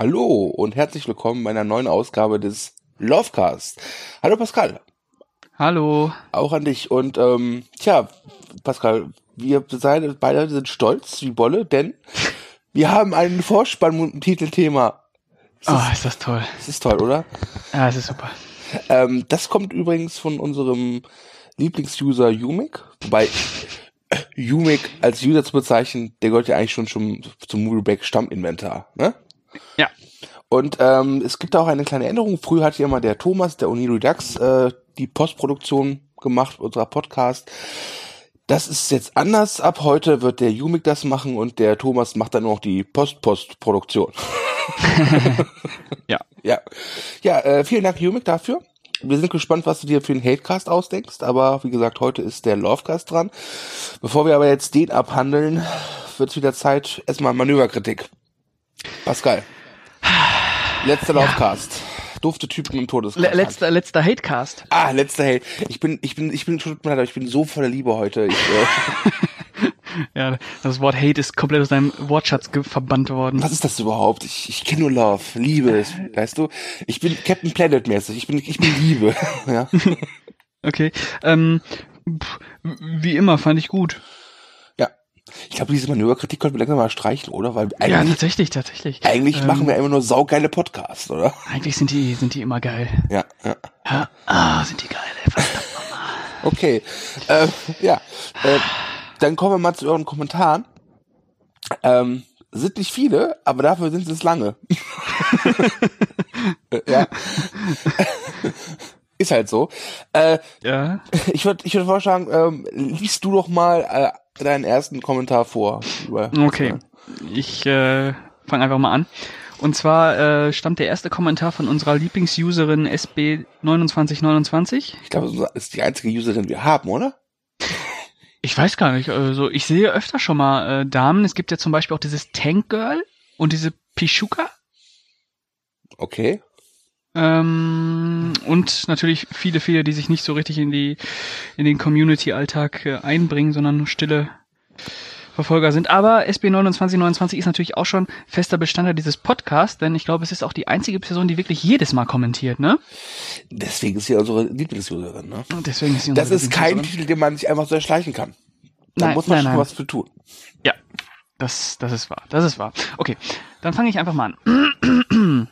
Hallo und herzlich willkommen bei einer neuen Ausgabe des Lovecast. Hallo Pascal. Hallo. Auch an dich. Und ähm, tja, Pascal, wir beide sind stolz wie Bolle, denn wir haben einen Vorspann mit dem Titelthema. Ist oh, ist das toll. Das ist toll, oder? Ja, es ist super. Ähm, das kommt übrigens von unserem Lieblingsuser Umik, wobei Umik als User zu bezeichnen, der gehört ja eigentlich schon, schon zum Movieback Stamminventar, ne? Ja. Und ähm, es gibt auch eine kleine Änderung. Früher hat ja immer der Thomas, der Uni Redux, äh, die Postproduktion gemacht, unserer Podcast. Das ist jetzt anders. Ab heute wird der Umik das machen und der Thomas macht dann noch die Post-Post-Produktion. ja. Ja. Ja, äh, vielen Dank, Umik, dafür. Wir sind gespannt, was du dir für den Hatecast ausdenkst, aber wie gesagt, heute ist der Lovecast dran. Bevor wir aber jetzt den abhandeln, wird es wieder Zeit, erstmal Manöverkritik. Pascal. Letzter ja. Lovecast. Dufte Typen im Todeskreis. letzter, letzter Hatecast. Ah, letzter Hate. Ich bin, ich bin, ich bin, tut mir leid, ich bin so voller Liebe heute. Ich, äh ja, das Wort Hate ist komplett aus deinem Wortschatz verbannt worden. Was ist das überhaupt? Ich, ich kenne nur Love, Liebe, weißt du? Ich bin Captain Planet mäßig. Ich bin, ich bin Liebe. ja. Okay. Ähm, wie immer fand ich gut. Ich glaube, diese Manöverkritik könnten wir langsam mal streichen, oder? Weil eigentlich, ja, tatsächlich, tatsächlich. Eigentlich ähm, machen wir immer nur saugeile Podcasts, oder? Eigentlich sind die, sind die immer geil. Ja, ja. ja ah, sind die geil, ey. Okay, äh, ja. Äh, dann kommen wir mal zu euren Kommentaren. Ähm, sind nicht viele, aber dafür sind es lange. ja. Ist halt so. Äh, ja. Ich würde ich würd vorschlagen, ähm, liest du doch mal äh, deinen ersten Kommentar vor. okay, ich äh, fange einfach mal an. Und zwar äh, stammt der erste Kommentar von unserer Lieblingsuserin SB2929. Ich glaube, das ist die einzige Userin, die wir haben, oder? Ich weiß gar nicht. Also ich sehe öfter schon mal äh, Damen. Es gibt ja zum Beispiel auch dieses Tank Girl und diese Pishuka. Okay. Ähm, und natürlich viele, viele, die sich nicht so richtig in die in den Community-Alltag äh, einbringen, sondern stille Verfolger sind. Aber SB2929 ist natürlich auch schon fester Bestandteil dieses Podcasts, denn ich glaube, es ist auch die einzige Person, die wirklich jedes Mal kommentiert, ne? Deswegen ist sie unsere Lieblingsuserin, ne? Deswegen ist sie unsere Das ist kein Titel, den man sich einfach so erschleichen kann. Da nein, muss man nein, schon nein. was für tun. Ja, das, das ist wahr. Das ist wahr. Okay, dann fange ich einfach mal an.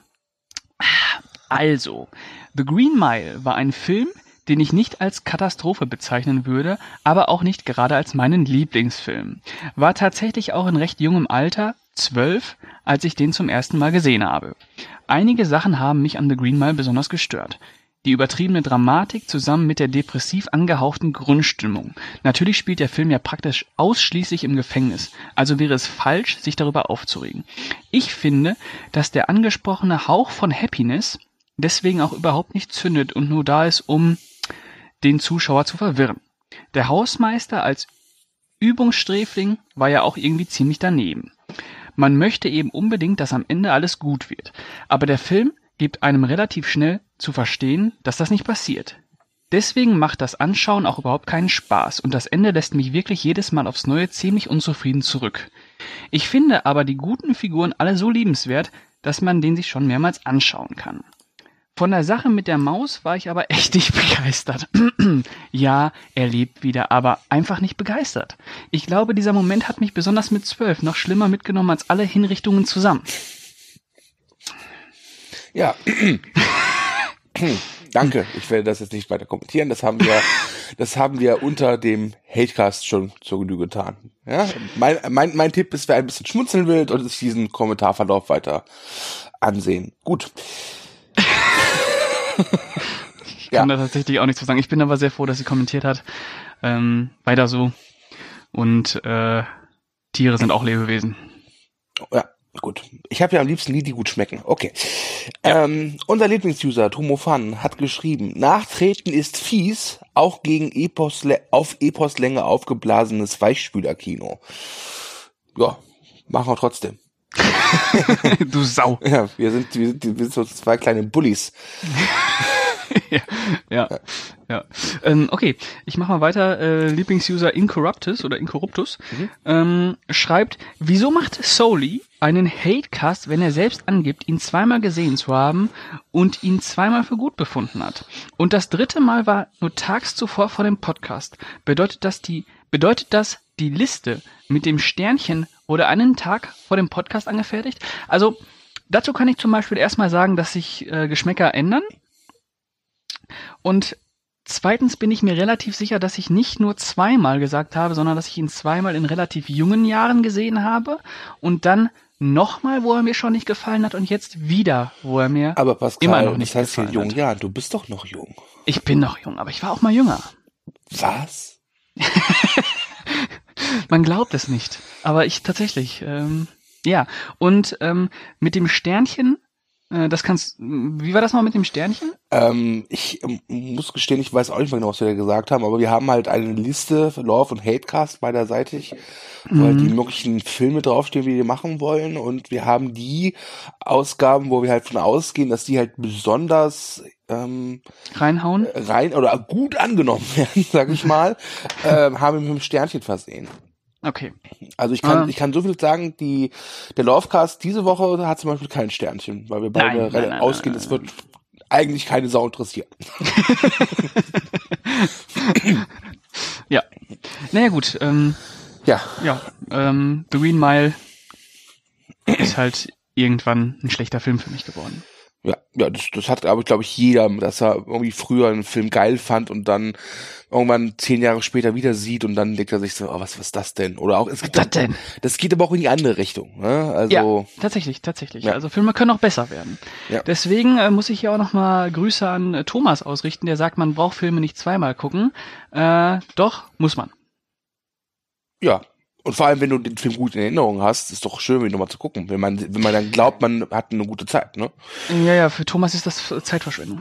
Also, The Green Mile war ein Film, den ich nicht als Katastrophe bezeichnen würde, aber auch nicht gerade als meinen Lieblingsfilm. War tatsächlich auch in recht jungem Alter, zwölf, als ich den zum ersten Mal gesehen habe. Einige Sachen haben mich an The Green Mile besonders gestört. Die übertriebene Dramatik zusammen mit der depressiv angehauchten Grundstimmung. Natürlich spielt der Film ja praktisch ausschließlich im Gefängnis, also wäre es falsch, sich darüber aufzuregen. Ich finde, dass der angesprochene Hauch von Happiness deswegen auch überhaupt nicht zündet und nur da ist, um den Zuschauer zu verwirren. Der Hausmeister als Übungssträfling war ja auch irgendwie ziemlich daneben. Man möchte eben unbedingt, dass am Ende alles gut wird. Aber der Film gibt einem relativ schnell zu verstehen, dass das nicht passiert. Deswegen macht das Anschauen auch überhaupt keinen Spaß und das Ende lässt mich wirklich jedes Mal aufs Neue ziemlich unzufrieden zurück. Ich finde aber die guten Figuren alle so liebenswert, dass man den sich schon mehrmals anschauen kann. Von der Sache mit der Maus war ich aber echt nicht begeistert. ja, er lebt wieder, aber einfach nicht begeistert. Ich glaube, dieser Moment hat mich besonders mit zwölf noch schlimmer mitgenommen als alle Hinrichtungen zusammen. Ja. Danke. Ich werde das jetzt nicht weiter kommentieren. Das haben wir, das haben wir unter dem Hatecast schon zur Genüge getan. Ja, mein, mein, mein Tipp ist, wer ein bisschen schmunzeln will und sich diesen Kommentarverlauf weiter ansehen. Gut ich kann ja. da tatsächlich auch nichts zu sagen. Ich bin aber sehr froh, dass sie kommentiert hat. Ähm, weiter so. Und äh, Tiere sind auch Lebewesen. Ja, gut. Ich habe ja am liebsten die, die gut schmecken. Okay. Ja. Ähm, unser Lieblingsuser, Tomofan, hat geschrieben, Nachtreten ist fies, auch gegen Epos auf Eposlänge aufgeblasenes Weichspülerkino. Ja, machen wir trotzdem. du Sau. Ja, wir sind, wir sind, wir sind so zwei kleine Bullies. ja, ja, ja. Ähm, okay, ich mach mal weiter. Äh, Lieblingsuser Incorruptus oder Incorruptus Mhm. ähm, schreibt, wieso macht Soli einen Hatecast, wenn er selbst angibt, ihn zweimal gesehen zu haben und ihn zweimal für gut befunden hat? Und das dritte Mal war nur tags zuvor vor dem Podcast. Bedeutet das die, bedeutet das die Liste mit dem Sternchen wurde einen Tag vor dem Podcast angefertigt? Also, dazu kann ich zum Beispiel erstmal sagen, dass sich äh, Geschmäcker ändern. Und zweitens bin ich mir relativ sicher, dass ich nicht nur zweimal gesagt habe, sondern dass ich ihn zweimal in relativ jungen Jahren gesehen habe und dann nochmal, wo er mir schon nicht gefallen hat und jetzt wieder, wo er mir Aber Pascal, immer noch nicht das heißt gefallen jung, hat. ja, du bist doch noch jung. Ich bin noch jung, aber ich war auch mal jünger. Was? Man glaubt es nicht, aber ich tatsächlich, ähm, ja. Und ähm, mit dem Sternchen, äh, das kannst, wie war das mal mit dem Sternchen? Ähm, ich ähm, muss gestehen, ich weiß auch nicht mehr genau, was wir da gesagt haben, aber wir haben halt eine Liste für Love und Hatecast beiderseitig, wo halt die möglichen Filme draufstehen, die wir machen wollen. Und wir haben die Ausgaben, wo wir halt von ausgehen, dass die halt besonders ähm, Reinhauen? rein oder gut angenommen werden, sag ich mal, ähm, haben wir mit einem Sternchen versehen. Okay. Also ich kann, Ah. ich kann so viel sagen, die, der Lovecast diese Woche hat zum Beispiel kein Sternchen, weil wir beide Nein, nein, nein, ausgehen, es wird eigentlich keine Sau interessieren. Ja. Naja gut, ähm, Ja, ja, ähm, The Green Mile ist halt irgendwann ein schlechter Film für mich geworden. Ja, ja, das, das hat, aber glaube ich, jeder, dass er irgendwie früher einen Film geil fand und dann irgendwann zehn Jahre später wieder sieht und dann denkt er sich so, oh, was, was ist das denn? Oder auch, es gibt Was denn? Das geht aber auch in die andere Richtung, ne? Also, ja, tatsächlich, tatsächlich. Ja. Also Filme können auch besser werden. Ja. Deswegen äh, muss ich hier auch nochmal Grüße an äh, Thomas ausrichten, der sagt, man braucht Filme nicht zweimal gucken. Äh, doch, muss man. ja. Und vor allem, wenn du den Film gut in Erinnerung hast, ist doch schön, ihn nochmal zu gucken. Wenn man, wenn man dann glaubt, man hat eine gute Zeit, ne? Ja, ja, für Thomas ist das äh, Zeitverschwendung.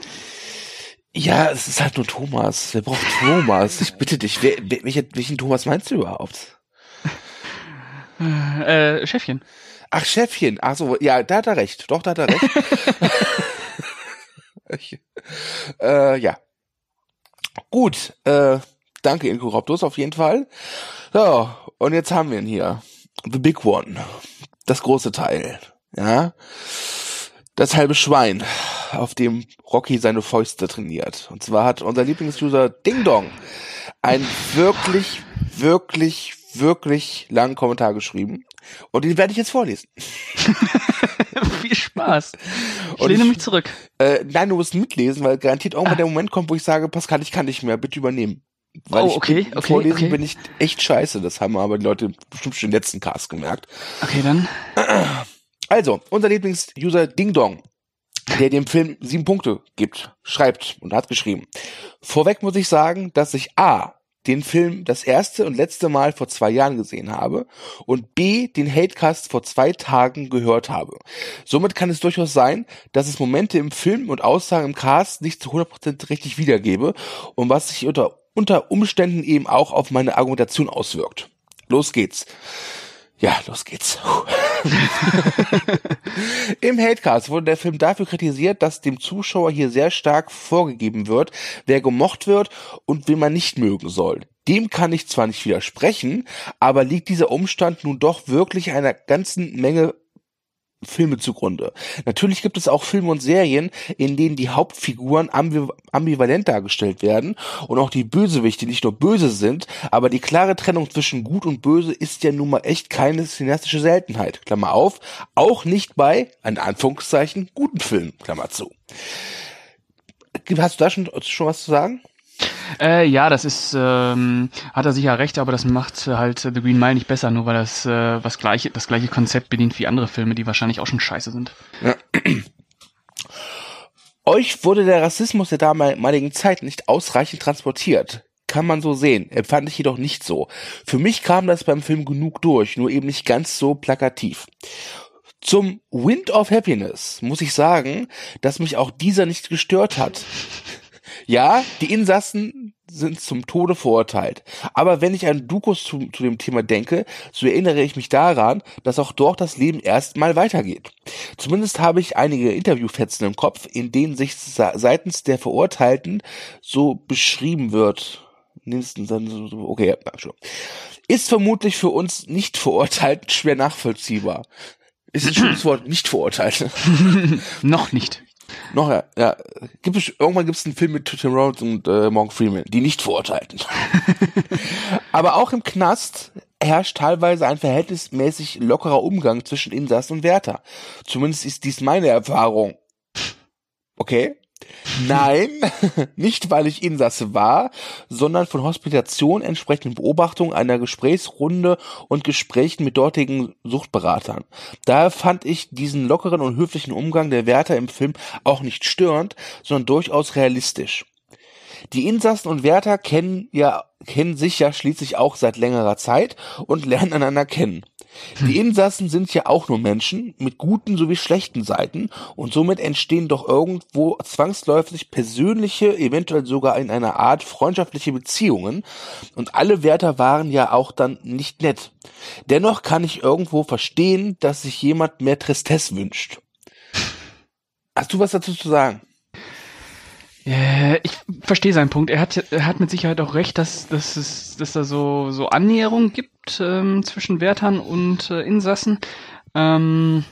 Ja, es ist halt nur Thomas. Wer braucht Thomas? Ich bitte dich. Wer, welchen, welchen Thomas meinst du überhaupt? Äh, Chefchen. Ach, Chefchen. Ach so, ja, da hat er recht. Doch, da hat er recht. ich, äh, ja. Gut, äh, danke Inkorruptus auf jeden Fall. So, und jetzt haben wir ihn hier. The Big One. Das große Teil. Ja. Das halbe Schwein, auf dem Rocky seine Fäuste trainiert. Und zwar hat unser Lieblingsuser Ding Dong einen wirklich, wirklich, wirklich langen Kommentar geschrieben. Und den werde ich jetzt vorlesen. Viel Spaß. Ich Und lehne ich- mich zurück. Äh, nein, du musst mitlesen, weil garantiert irgendwann Ah. der Moment kommt, wo ich sage, Pascal, ich kann nicht mehr, bitte übernehmen. Weil Oh, ich okay, bin, okay, vorlesen okay. bin ich echt scheiße. Das haben aber die Leute bestimmt schon im letzten Cast gemerkt. Okay, dann. Also, unser Lieblingsuser Ding Dong, der dem Film sieben Punkte gibt, schreibt und hat geschrieben. Vorweg muss ich sagen, dass ich A, den Film das erste und letzte Mal vor zwei Jahren gesehen habe und B, den Hatecast vor zwei Tagen gehört habe. Somit kann es durchaus sein, dass es Momente im Film und Aussagen im Cast nicht zu 100% richtig wiedergebe und was sich unter, unter Umständen eben auch auf meine Argumentation auswirkt. Los geht's. Ja, los geht's. Im Hatecast wurde der Film dafür kritisiert, dass dem Zuschauer hier sehr stark vorgegeben wird, wer gemocht wird und wen man nicht mögen soll. Dem kann ich zwar nicht widersprechen, aber liegt dieser Umstand nun doch wirklich einer ganzen Menge Filme zugrunde. Natürlich gibt es auch Filme und Serien, in denen die Hauptfiguren ambiv ambivalent dargestellt werden und auch die Bösewichte nicht nur böse sind, aber die klare Trennung zwischen Gut und Böse ist ja nun mal echt keine cineastische Seltenheit. Klammer auf, auch nicht bei, in Anführungszeichen, guten Filmen, Klammer zu. Hast du da schon, schon was zu sagen? Äh, ja, das ist, ähm, hat er sicher recht, aber das macht halt The Green Mile nicht besser, nur weil das äh, was gleiche, das gleiche Konzept bedient wie andere Filme, die wahrscheinlich auch schon scheiße sind. Euch wurde der Rassismus der damaligen Zeit nicht ausreichend transportiert. Kann man so sehen, empfand ich jedoch nicht so. Für mich kam das beim Film genug durch, nur eben nicht ganz so plakativ. Zum Wind of Happiness muss ich sagen, dass mich auch dieser nicht gestört hat. Ja, die Insassen sind zum Tode verurteilt. Aber wenn ich an Dukus zu, zu dem Thema denke, so erinnere ich mich daran, dass auch dort das Leben erstmal weitergeht. Zumindest habe ich einige Interviewfetzen im Kopf, in denen sich seitens der Verurteilten so beschrieben wird. Okay. Ist vermutlich für uns nicht verurteilt schwer nachvollziehbar. Ist ein schönes Wort, nicht verurteilt. Noch nicht. Noch, ja, ja. Gibt es, irgendwann gibt es einen Film mit Tim Rhodes und äh, Morgan Freeman, die nicht verurteilten. Aber auch im Knast herrscht teilweise ein verhältnismäßig lockerer Umgang zwischen Insassen und Wärter. Zumindest ist dies meine Erfahrung. Okay? Nein, nicht weil ich Insasse war, sondern von Hospitation entsprechenden Beobachtungen einer Gesprächsrunde und Gesprächen mit dortigen Suchtberatern. Daher fand ich diesen lockeren und höflichen Umgang der Wärter im Film auch nicht störend, sondern durchaus realistisch. Die Insassen und Wärter kennen ja, kennen sich ja schließlich auch seit längerer Zeit und lernen einander kennen. Die Insassen sind ja auch nur Menschen mit guten sowie schlechten Seiten und somit entstehen doch irgendwo zwangsläufig persönliche, eventuell sogar in einer Art freundschaftliche Beziehungen und alle Wärter waren ja auch dann nicht nett. Dennoch kann ich irgendwo verstehen, dass sich jemand mehr Tristesse wünscht. Hast du was dazu zu sagen? Äh, ich verstehe seinen Punkt. Er hat, er hat mit Sicherheit auch recht, dass, dass es dass da so, so Annäherung gibt ähm, zwischen Wärtern und äh, Insassen. Ähm,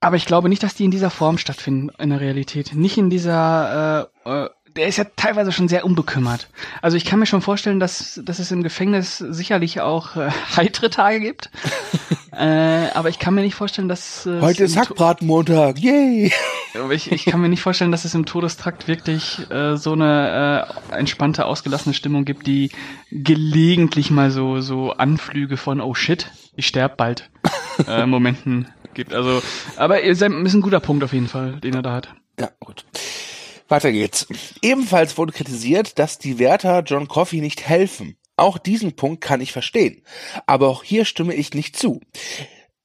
aber ich glaube nicht, dass die in dieser Form stattfinden in der Realität. Nicht in dieser äh, äh, der ist ja teilweise schon sehr unbekümmert. Also ich kann mir schon vorstellen, dass, dass es im Gefängnis sicherlich auch äh, heitere Tage gibt. äh, aber ich kann mir nicht vorstellen, dass äh, heute ist Hackbratenmontag, yay! Aber ich, ich kann mir nicht vorstellen, dass es im Todestrakt wirklich äh, so eine äh, entspannte, ausgelassene Stimmung gibt, die gelegentlich mal so so Anflüge von oh shit, ich sterb bald äh, Momenten gibt. Also, aber ist ein guter Punkt auf jeden Fall, den er da hat. Ja, gut. Weiter geht's. Ebenfalls wurde kritisiert, dass die Wärter John Coffey nicht helfen. Auch diesen Punkt kann ich verstehen. Aber auch hier stimme ich nicht zu.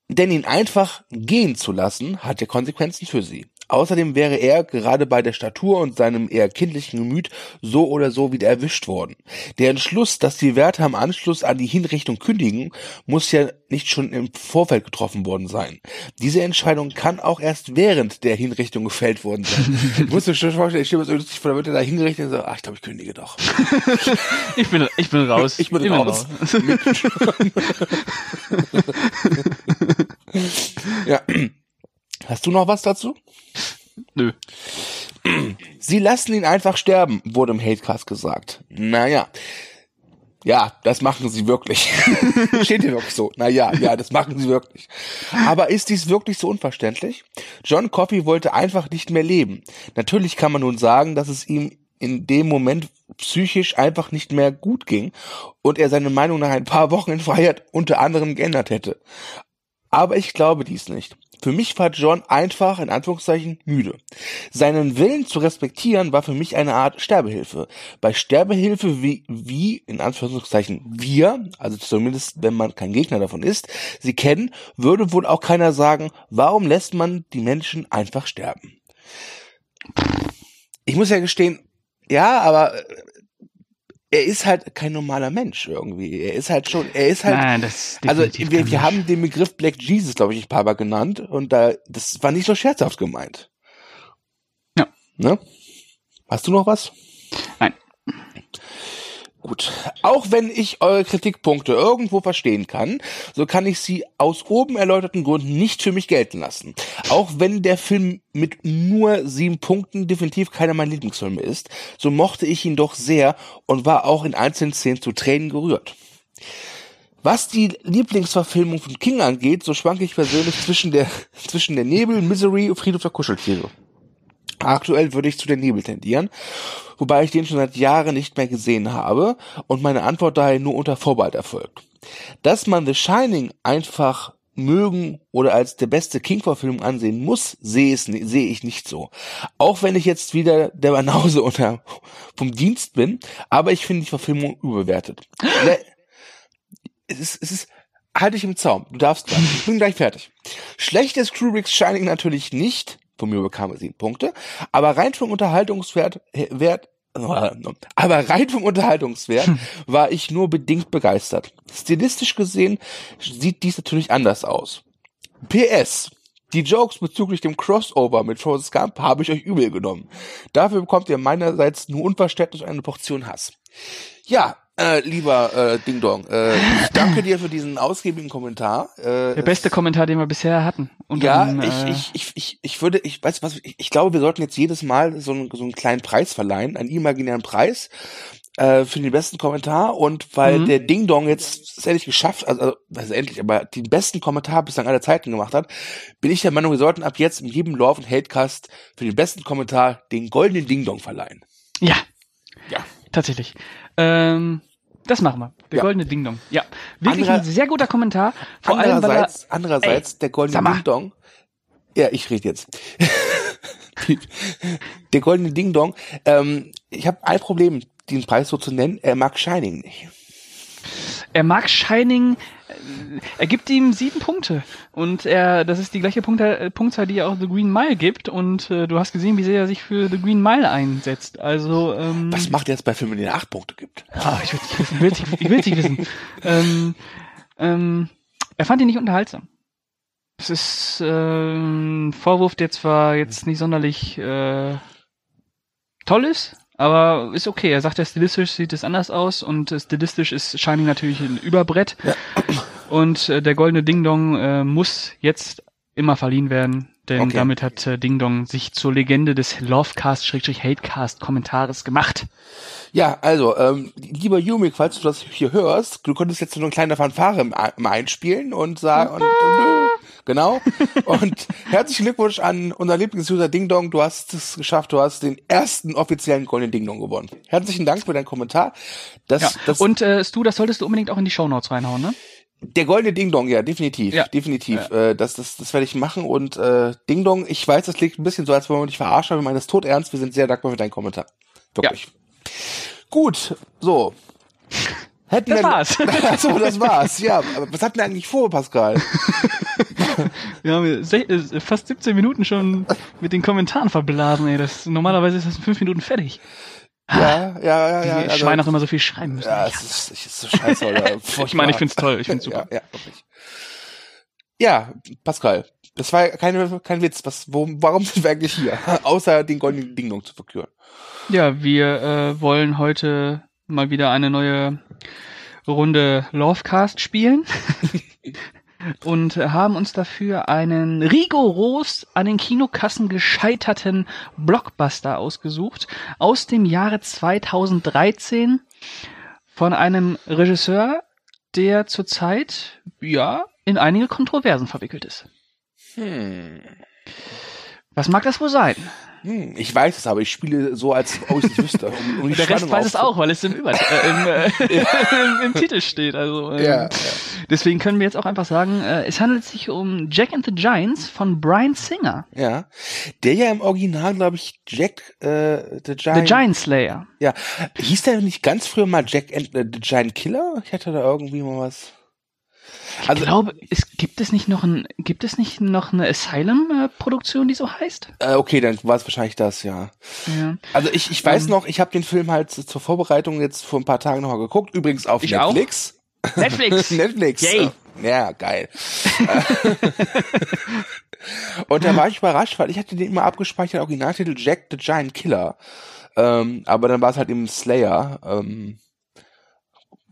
Denn ihn einfach gehen zu lassen, hat ja Konsequenzen für sie. Außerdem wäre er gerade bei der Statur und seinem eher kindlichen Gemüt so oder so wieder erwischt worden. Der Entschluss, dass die Wärter im Anschluss an die Hinrichtung kündigen, muss ja nicht schon im Vorfeld getroffen worden sein. Diese Entscheidung kann auch erst während der Hinrichtung gefällt worden sein. ich muss mir schon vorstellen, ich stehe mir so lustig vor, da wird er da hingerichtet und so, ach, ich glaube, ich kündige doch. ich bin, ich bin raus. Ich bin, ich bin raus. raus. ja. Hast du noch was dazu? Nö. Sie lassen ihn einfach sterben, wurde im Hatecast gesagt. Naja. Ja, das machen sie wirklich. Steht hier wirklich so. Naja, ja, das machen sie wirklich. Aber ist dies wirklich so unverständlich? John Coffey wollte einfach nicht mehr leben. Natürlich kann man nun sagen, dass es ihm in dem Moment psychisch einfach nicht mehr gut ging und er seine Meinung nach ein paar Wochen in Freiheit unter anderem geändert hätte. Aber ich glaube dies nicht. Für mich war John einfach, in Anführungszeichen, müde. Seinen Willen zu respektieren war für mich eine Art Sterbehilfe. Bei Sterbehilfe wie, wie, in Anführungszeichen, wir, also zumindest wenn man kein Gegner davon ist, sie kennen, würde wohl auch keiner sagen, warum lässt man die Menschen einfach sterben? Ich muss ja gestehen, ja, aber er ist halt kein normaler Mensch irgendwie. Er ist halt schon, er ist halt. Nein, das also wir, wir haben den Begriff Black Jesus, glaube ich, ein paar Mal genannt und da das war nicht so scherzhaft gemeint. Ja. Ne? Hast du noch was? Gut. Auch wenn ich eure Kritikpunkte irgendwo verstehen kann, so kann ich sie aus oben erläuterten Gründen nicht für mich gelten lassen. Auch wenn der Film mit nur sieben Punkten definitiv keiner meiner Lieblingsfilme ist, so mochte ich ihn doch sehr und war auch in einzelnen Szenen zu Tränen gerührt. Was die Lieblingsverfilmung von King angeht, so schwanke ich persönlich zwischen der, zwischen der Nebel, Misery und Friedhof der Kuscheltiere. Aktuell würde ich zu den Nebel tendieren, wobei ich den schon seit Jahren nicht mehr gesehen habe und meine Antwort daher nur unter Vorbehalt erfolgt. Dass man The Shining einfach mögen oder als der beste King-Verfilmung ansehen muss, sehe es sehe ich nicht so. Auch wenn ich jetzt wieder der Banause unter vom Dienst bin, aber ich finde die Verfilmung überbewertet. es ist, es ist halte ich im Zaum. Du darfst gleich. Ich bin gleich fertig. Schlecht ist Kubricks Shining natürlich nicht, von mir bekam er sieben Punkte. Aber rein vom Unterhaltungswert Wert Aber rein vom Unterhaltungswert war ich nur bedingt begeistert. Stilistisch gesehen sieht dies natürlich anders aus. PS. Die Jokes bezüglich dem Crossover mit Forrest Gump habe ich euch übel genommen. Dafür bekommt ihr meinerseits nur unverständlich eine Portion Hass. Ja, äh, lieber äh, Ding Dong, äh, ich danke dir für diesen ausgiebigen Kommentar. Äh, Der beste Kommentar, den wir bisher hatten. Unter ja, ich, äh, ich, ich, ich, ich würde, ich weiß was, ich, ich glaube, wir sollten jetzt jedes Mal so einen, so einen kleinen Preis verleihen, einen imaginären Preis äh, für den besten Kommentar und weil Mhm. der Ding Dong jetzt es endlich geschafft, also, also endlich, aber den besten Kommentar bislang aller Zeiten gemacht hat, bin ich der Meinung, wir sollten ab jetzt in jedem Love und Hatecast für den besten Kommentar den goldenen Ding Dong verleihen. Ja, Ja. tatsächlich. Ähm, das machen wir. Der Ja. goldene Ding Dong. Ja, wirklich Anderer- ein sehr guter Kommentar. Vor allem, weil er, Andererseits, andererseits der goldene. Ding Dong. Ja, ich rede jetzt. der goldene Ding Dong. Ähm, ich habe ein Problem, den Preis so zu nennen. Er mag Shining nicht. er mag Shining, er gibt ihm sieben Punkte. Und er, das ist die gleiche äh, Punktzahl, die er auch The Green Mile gibt. Und äh, du hast gesehen, wie sehr er sich für The Green Mile einsetzt. Also, ähm, Was macht er jetzt bei Filmen, denen er acht Punkte gibt? Ah, ich will nicht wissen, ich will nicht wissen. ähm, ähm, er fand ihn nicht unterhaltsam. Es ist äh, ein Vorwurf, der zwar jetzt nicht sonderlich äh, toll ist, aber ist okay. Er sagt, ja, stilistisch sieht es anders aus und äh, stilistisch ist Shining natürlich ein Überbrett. Und äh, der goldene Ding Dong äh, muss jetzt immer verliehen werden, denn Okay. damit hat äh, Ding Dong sich zur Legende des Lovecast-Hatecast-Kommentares gemacht. Ja, also, ähm, lieber Yumik, falls du das hier hörst, du könntest jetzt so eine kleine Fanfare im, im Einspielen und sagen, und, und, äh, genau. Und herzlichen Glückwunsch an unser Lieblingsuser Ding Dong. Du hast es geschafft. Du hast den ersten offiziellen Goldenen Ding Dong gewonnen. Herzlichen Dank für deinen Kommentar. Das, Ja. das, und äh, Stu, das solltest du unbedingt auch in die Shownotes reinhauen, ne? Der goldene Ding Dong, ja, definitiv, Ja. definitiv. Äh, das, das, das werde ich machen. Und äh, Ding Dong, ich weiß, das klingt ein bisschen so, als wollen wir dich verarschen, aber wir meinen das tot ernst. Wir sind sehr dankbar für deinen Kommentar. Wirklich. Gut, so. Hätten Das wir- war's. Achso, das war's. Ja, aber was hatten wir eigentlich vor, Pascal? Wir haben äh, fast 17 Minuten schon mit den Kommentaren verblasen, ey. Das, normalerweise ist das in 5 Minuten fertig. Ja, ja, ja, Die ja. also- Schweine auch immer so viel schreiben müssen. Ja, Ich es ist, es ist so scheiße? Ich meine, ich find's toll, ich find's super. Ja, ja, wirklich. Ja, Pascal, das war keine, kein Witz. Was, wo, warum sind wir eigentlich hier? Außer den goldenen Ding Dong zu verküren. Ja, wir äh, wollen heute mal wieder eine neue Runde Lovecast spielen und haben uns dafür einen rigoros an den Kinokassen gescheiterten Blockbuster ausgesucht aus dem Jahre 2013 von einem Regisseur, der zurzeit ja in einige Kontroversen verwickelt ist. Hm. Was mag das wohl sein? Hm, ich weiß es, aber ich spiele so, als ob ich es wüsste. Um, um Der Rest Spannung weiß es auch, weil es im, Über äh, im, äh, im, im Titel steht. Also ähm, Ja, ja. deswegen können wir jetzt auch einfach sagen, äh, es handelt sich um Jack and the Giants von Brian Singer, Ja. Der ja im Original, glaube ich, Jack äh, the Giant. The Giant Slayer. Ja. Hieß der nicht ganz früher mal Jack and äh, the Giant Killer? Ich hatte da irgendwie mal was. Ich Also, glaube, es gibt es nicht noch ein, gibt es nicht noch eine Asylum-Produktion, die so heißt? äh, okay, dann war es wahrscheinlich das, ja. Ja. Also ich, ich weiß Ähm. noch, ich habe den Film halt zur Vorbereitung jetzt vor ein paar Tagen nochmal geguckt. Übrigens auf Ich auch. Netflix. Netflix. Netflix. Yay. Ja, geil. Und da war ich überrascht, weil ich hatte den immer abgespeichert, Originaltitel Jack the Giant Killer. Ähm, aber dann war es halt eben Slayer. Ähm,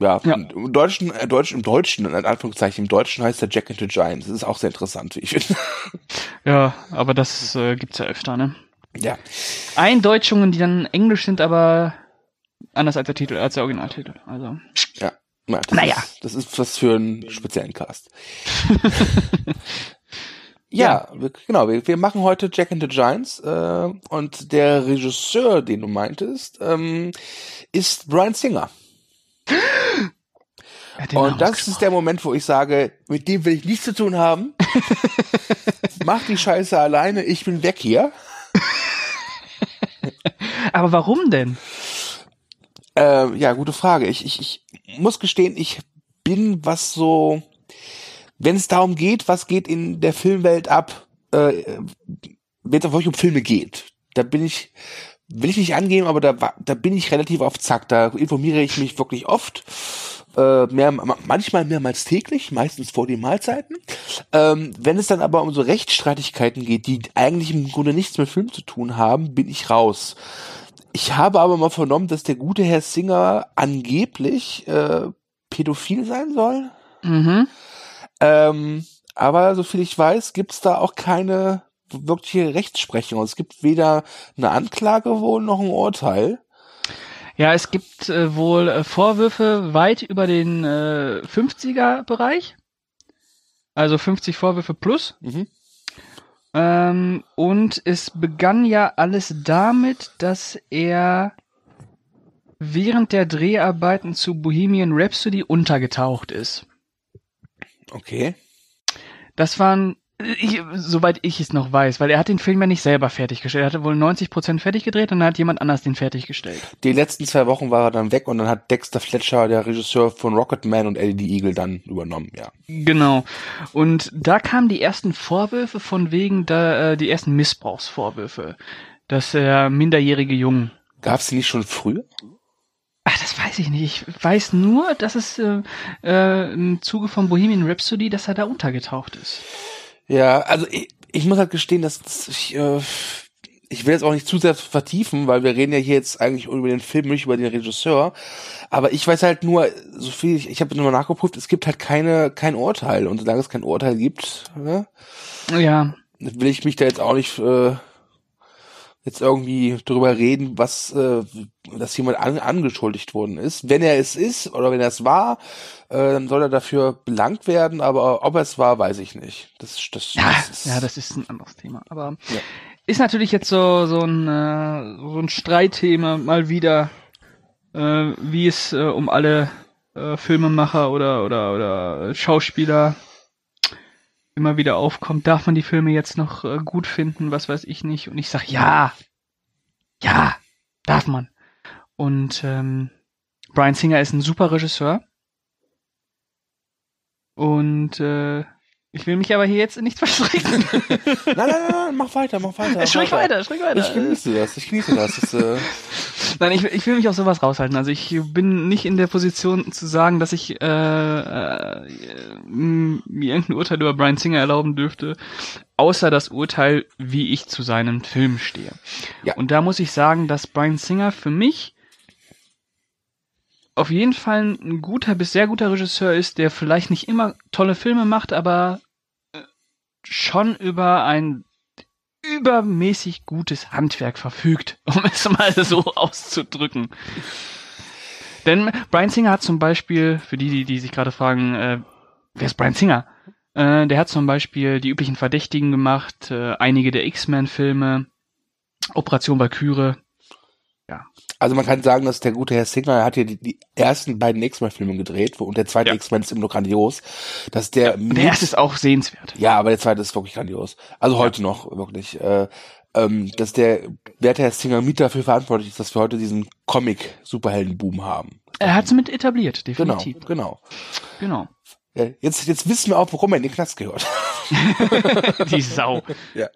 ja, Ja. im Deutschen, äh, Deutsch, im Deutschen, in Anführungszeichen, im Deutschen heißt der Jack and the Giant. Das ist auch sehr interessant, wie ich finde. ja, aber das äh, gibt's ja öfter, ne? ja. Eindeutschungen, die dann Englisch sind, aber anders als der Titel, als der Originaltitel. Also. Ja, das Naja. Ist, das ist was für einen speziellen Cast. ja, wir, genau. Wir, wir machen heute Jack and the Giants äh, und der Regisseur, den du meintest, ähm, ist Brian Singer. Den Und das ist der Moment, wo ich sage, mit dem will ich nichts zu tun haben. Mach die Scheiße alleine, ich bin weg hier. Aber warum denn? Äh, ja, gute Frage. Ich, ich, ich muss gestehen, ich bin was so, wenn es darum geht, was geht in der Filmwelt ab, äh, wenn es auf euch um Filme geht, da bin ich will ich nicht angeben, aber da, da bin ich relativ auf Zack. Da informiere ich mich wirklich oft. Äh, mehr, ma- manchmal mehrmals täglich, meistens vor den Mahlzeiten. Ähm, wenn es dann aber um so Rechtsstreitigkeiten geht, die eigentlich im Grunde nichts mit Film zu tun haben, bin ich raus. Ich habe aber mal vernommen, dass der gute Herr Singer angeblich äh, pädophil sein soll. Mhm. Ähm, aber soviel ich weiß, gibt's da auch keine wirkliche Rechtsprechung. Es gibt weder eine Anklage wohl noch ein Urteil. Ja, es gibt äh, wohl äh, Vorwürfe weit über den äh, 50er-Bereich. Also 50 Vorwürfe plus. Mhm. Ähm, und es begann ja alles damit, dass er während der Dreharbeiten zu Bohemian Rhapsody untergetaucht ist. Okay. Das waren, ich, soweit ich es noch weiß, weil er hat den Film ja nicht selber fertiggestellt. Er hatte wohl 90% fertig gedreht und dann hat jemand anders den fertiggestellt. Die letzten zwei Wochen war er dann weg und dann hat Dexter Fletcher, der Regisseur von Rocketman und LED Eagle, dann übernommen, ja. Genau. Und da kamen die ersten Vorwürfe von wegen, da, äh, die ersten Missbrauchsvorwürfe, dass er minderjährige Jungen Gab's die nicht schon früher? Ach, das weiß ich nicht. Ich weiß nur, dass es äh, äh, im Zuge von Bohemian Rhapsody, dass er da untergetaucht ist. Ja, also ich, ich muss halt gestehen, dass dass ich, äh, ich will jetzt auch nicht zu sehr vertiefen, weil wir reden ja hier jetzt eigentlich über den Film, nicht über den Regisseur. Aber ich weiß halt nur, so viel, ich, ich habe nochmal nachgeprüft, es gibt halt keine, kein Urteil. Und solange es kein Urteil gibt, ne, Ja, will ich mich da jetzt auch nicht äh, jetzt irgendwie drüber reden, was, äh, dass jemand an, angeschuldigt worden ist. Wenn er es ist oder wenn er es war, äh, dann soll er dafür belangt werden, aber ob er es war, weiß ich nicht. Das, das, ja, das ist, ja, das ist ein anderes Thema. Aber Ja. ist natürlich jetzt so so ein äh, so ein Streitthema mal wieder, äh, wie es äh, um alle äh, Filmemacher oder oder oder Schauspieler immer wieder aufkommt. Darf man die Filme jetzt noch äh, gut finden? Was weiß ich nicht? Und ich sag ja, ja, darf man. Und ähm, Brian Singer ist ein super Regisseur. Und äh, ich will mich aber hier jetzt nicht verstricken. Nein, nein, nein, nein, mach weiter, mach weiter. Sprich weiter, sprich weiter. Ich genieße das, ich genieße das. das äh, Nein, ich, ich will mich aus sowas raushalten. Also ich bin nicht in der Position zu sagen, dass ich äh, äh, mir irgendein Urteil über Brian Singer erlauben dürfte, außer das Urteil, wie ich zu seinen Filmen stehe. Ja. Und da muss ich sagen, dass Brian Singer für mich auf jeden Fall ein guter bis sehr guter Regisseur ist, der vielleicht nicht immer tolle Filme macht, aber schon über ein übermäßig gutes Handwerk verfügt, um es mal so auszudrücken. Denn Brian Singer hat zum Beispiel, für die, die, die sich gerade fragen, äh, wer ist Brian Singer? Äh, der hat zum Beispiel die üblichen Verdächtigen gemacht, äh, einige der X-Men-Filme, Operation Valkyrie. Also man kann sagen, dass der gute Herr Singer er hat hier die, die ersten beiden X-Men-Filme gedreht und der zweite Ja. X-Men ist immer noch grandios. Dass der, Und der erste ist auch sehenswert. Ja, aber der zweite ist wirklich grandios. Also heute noch, wirklich. Äh, ähm, dass der werte Herr Singer mit dafür verantwortlich ist, dass wir heute diesen Comic-Superhelden-Boom haben. Er hat es mit etabliert, Genau, definitiv. genau. Genau. Ja, jetzt, jetzt wissen wir auch, warum er in den Knast gehört. Die Sau. ja.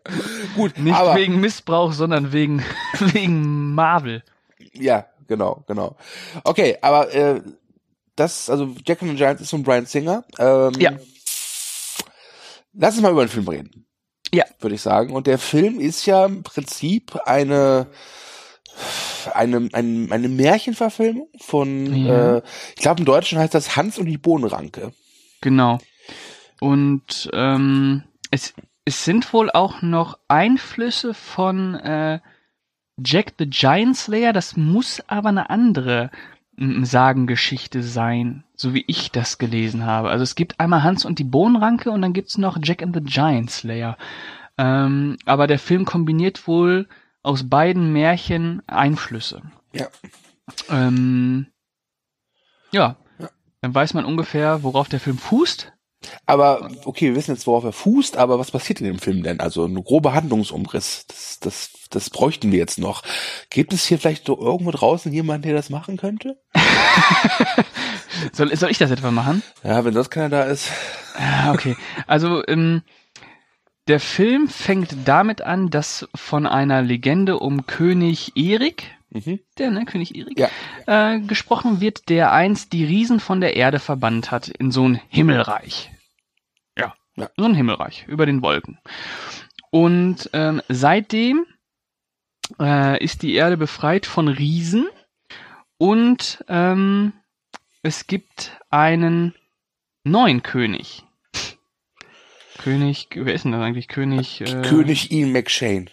Gut, Nicht aber wegen Missbrauch, sondern wegen, wegen Marvel. Ja, genau, genau. Okay, aber äh, das, also Jack and the Giants ist von Brian Singer. Ähm, Ja. Lass uns mal über den Film reden. Ja. Würde ich sagen. Und der Film ist ja im Prinzip eine eine, eine, eine Märchenverfilmung von, Ja. äh, ich glaube im Deutschen heißt das Hans und die Bohnenranke. Genau. Und ähm, es, es sind wohl auch noch Einflüsse von äh, Jack the Giant Slayer. Das muss aber eine andere Sagengeschichte sein, so wie ich das gelesen habe. Also es gibt einmal Hans und die Bohnenranke und dann gibt's noch Jack and the Giant Slayer. Ähm, aber der Film kombiniert wohl aus beiden Märchen Einflüsse. Ja. Ähm, ja. Ja. Dann weiß man ungefähr, worauf der Film fußt. Aber okay, wir wissen jetzt, worauf er fußt, aber was passiert in dem Film denn? Also ein grober Handlungsumriss, das, das, das bräuchten wir jetzt noch. Gibt es hier vielleicht so irgendwo draußen jemanden, der das machen könnte? Soll, soll ich das etwa machen? Ja, wenn sonst keiner da ist. Ja, okay. Also, ähm, der Film fängt damit an, dass von einer Legende um König Erik, Mhm. der, ne, König Erik, Ja. äh, gesprochen wird, der einst die Riesen von der Erde verbannt hat in so ein Himmelreich. Ja, Ja. so ein Himmelreich über den Wolken. Und ähm, seitdem äh, ist die Erde befreit von Riesen und ähm, es gibt einen neuen König. König, wer ist denn das eigentlich? König, äh, König Ian McShane.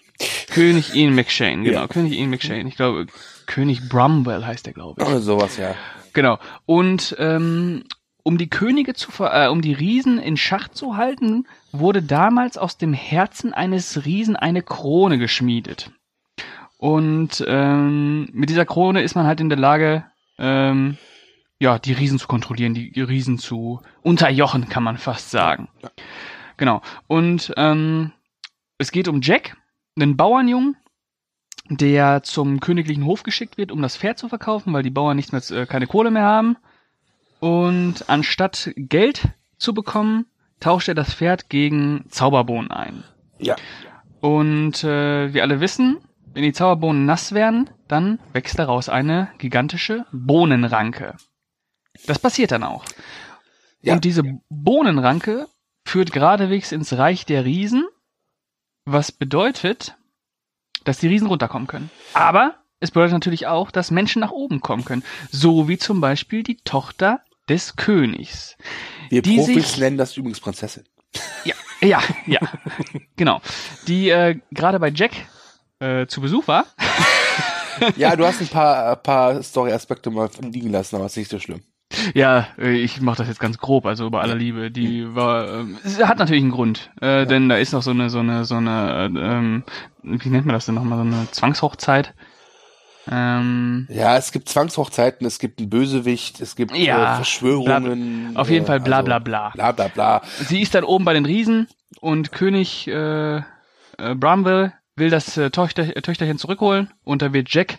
König Ian McShane, genau, Ja. König Ian McShane. Ich glaube, König Brumwell heißt der, glaube ich. Oder sowas, ja. Genau. Und ähm, um die Könige zu ver äh, um die Riesen in Schach zu halten, wurde damals aus dem Herzen eines Riesen eine Krone geschmiedet. Und ähm, mit dieser Krone ist man halt in der Lage, ähm, ja, die Riesen zu kontrollieren, die Riesen zu unterjochen, kann man fast sagen. Ja. Genau. Und ähm, es geht um Jack, einen Bauernjungen, der zum königlichen Hof geschickt wird, um das Pferd zu verkaufen, weil die Bauern nichts mehr, äh, keine Kohle mehr haben. Und anstatt Geld zu bekommen, tauscht er das Pferd gegen Zauberbohnen ein. Ja. Und äh, wir alle wissen, wenn die Zauberbohnen nass werden, dann wächst daraus eine gigantische Bohnenranke. Das passiert dann auch. Ja. Und diese Bohnenranke führt geradewegs ins Reich der Riesen, was bedeutet, dass die Riesen runterkommen können. Aber es bedeutet natürlich auch, dass Menschen nach oben kommen können. So wie zum Beispiel die Tochter des Königs. Wir Die Profis sich- nennen das übrigens Prinzessin. Ja, ja, ja. genau. Die äh, gerade bei Jack äh, zu Besuch war. Ja, du hast ein paar, ein paar Story-Aspekte mal liegen lassen, aber ist nicht so schlimm. Ja, äh, ich mache das jetzt ganz grob, also bei aller Liebe. Die war, sie hat natürlich einen Grund, äh, denn da ist noch so eine, so eine, so eine, äh, ähm, wie nennt man das denn nochmal, so eine Zwangshochzeit. Ähm, Ja, es gibt Zwangshochzeiten, es gibt einen Bösewicht, es gibt Ja, äh, Verschwörungen. auf jeden äh, Fall bla also bla bla. Bla bla bla. Sie ist dann oben bei den Riesen und König äh, äh, Bramwell will das äh, Töchter, äh, Töchterchen zurückholen und da wird Jack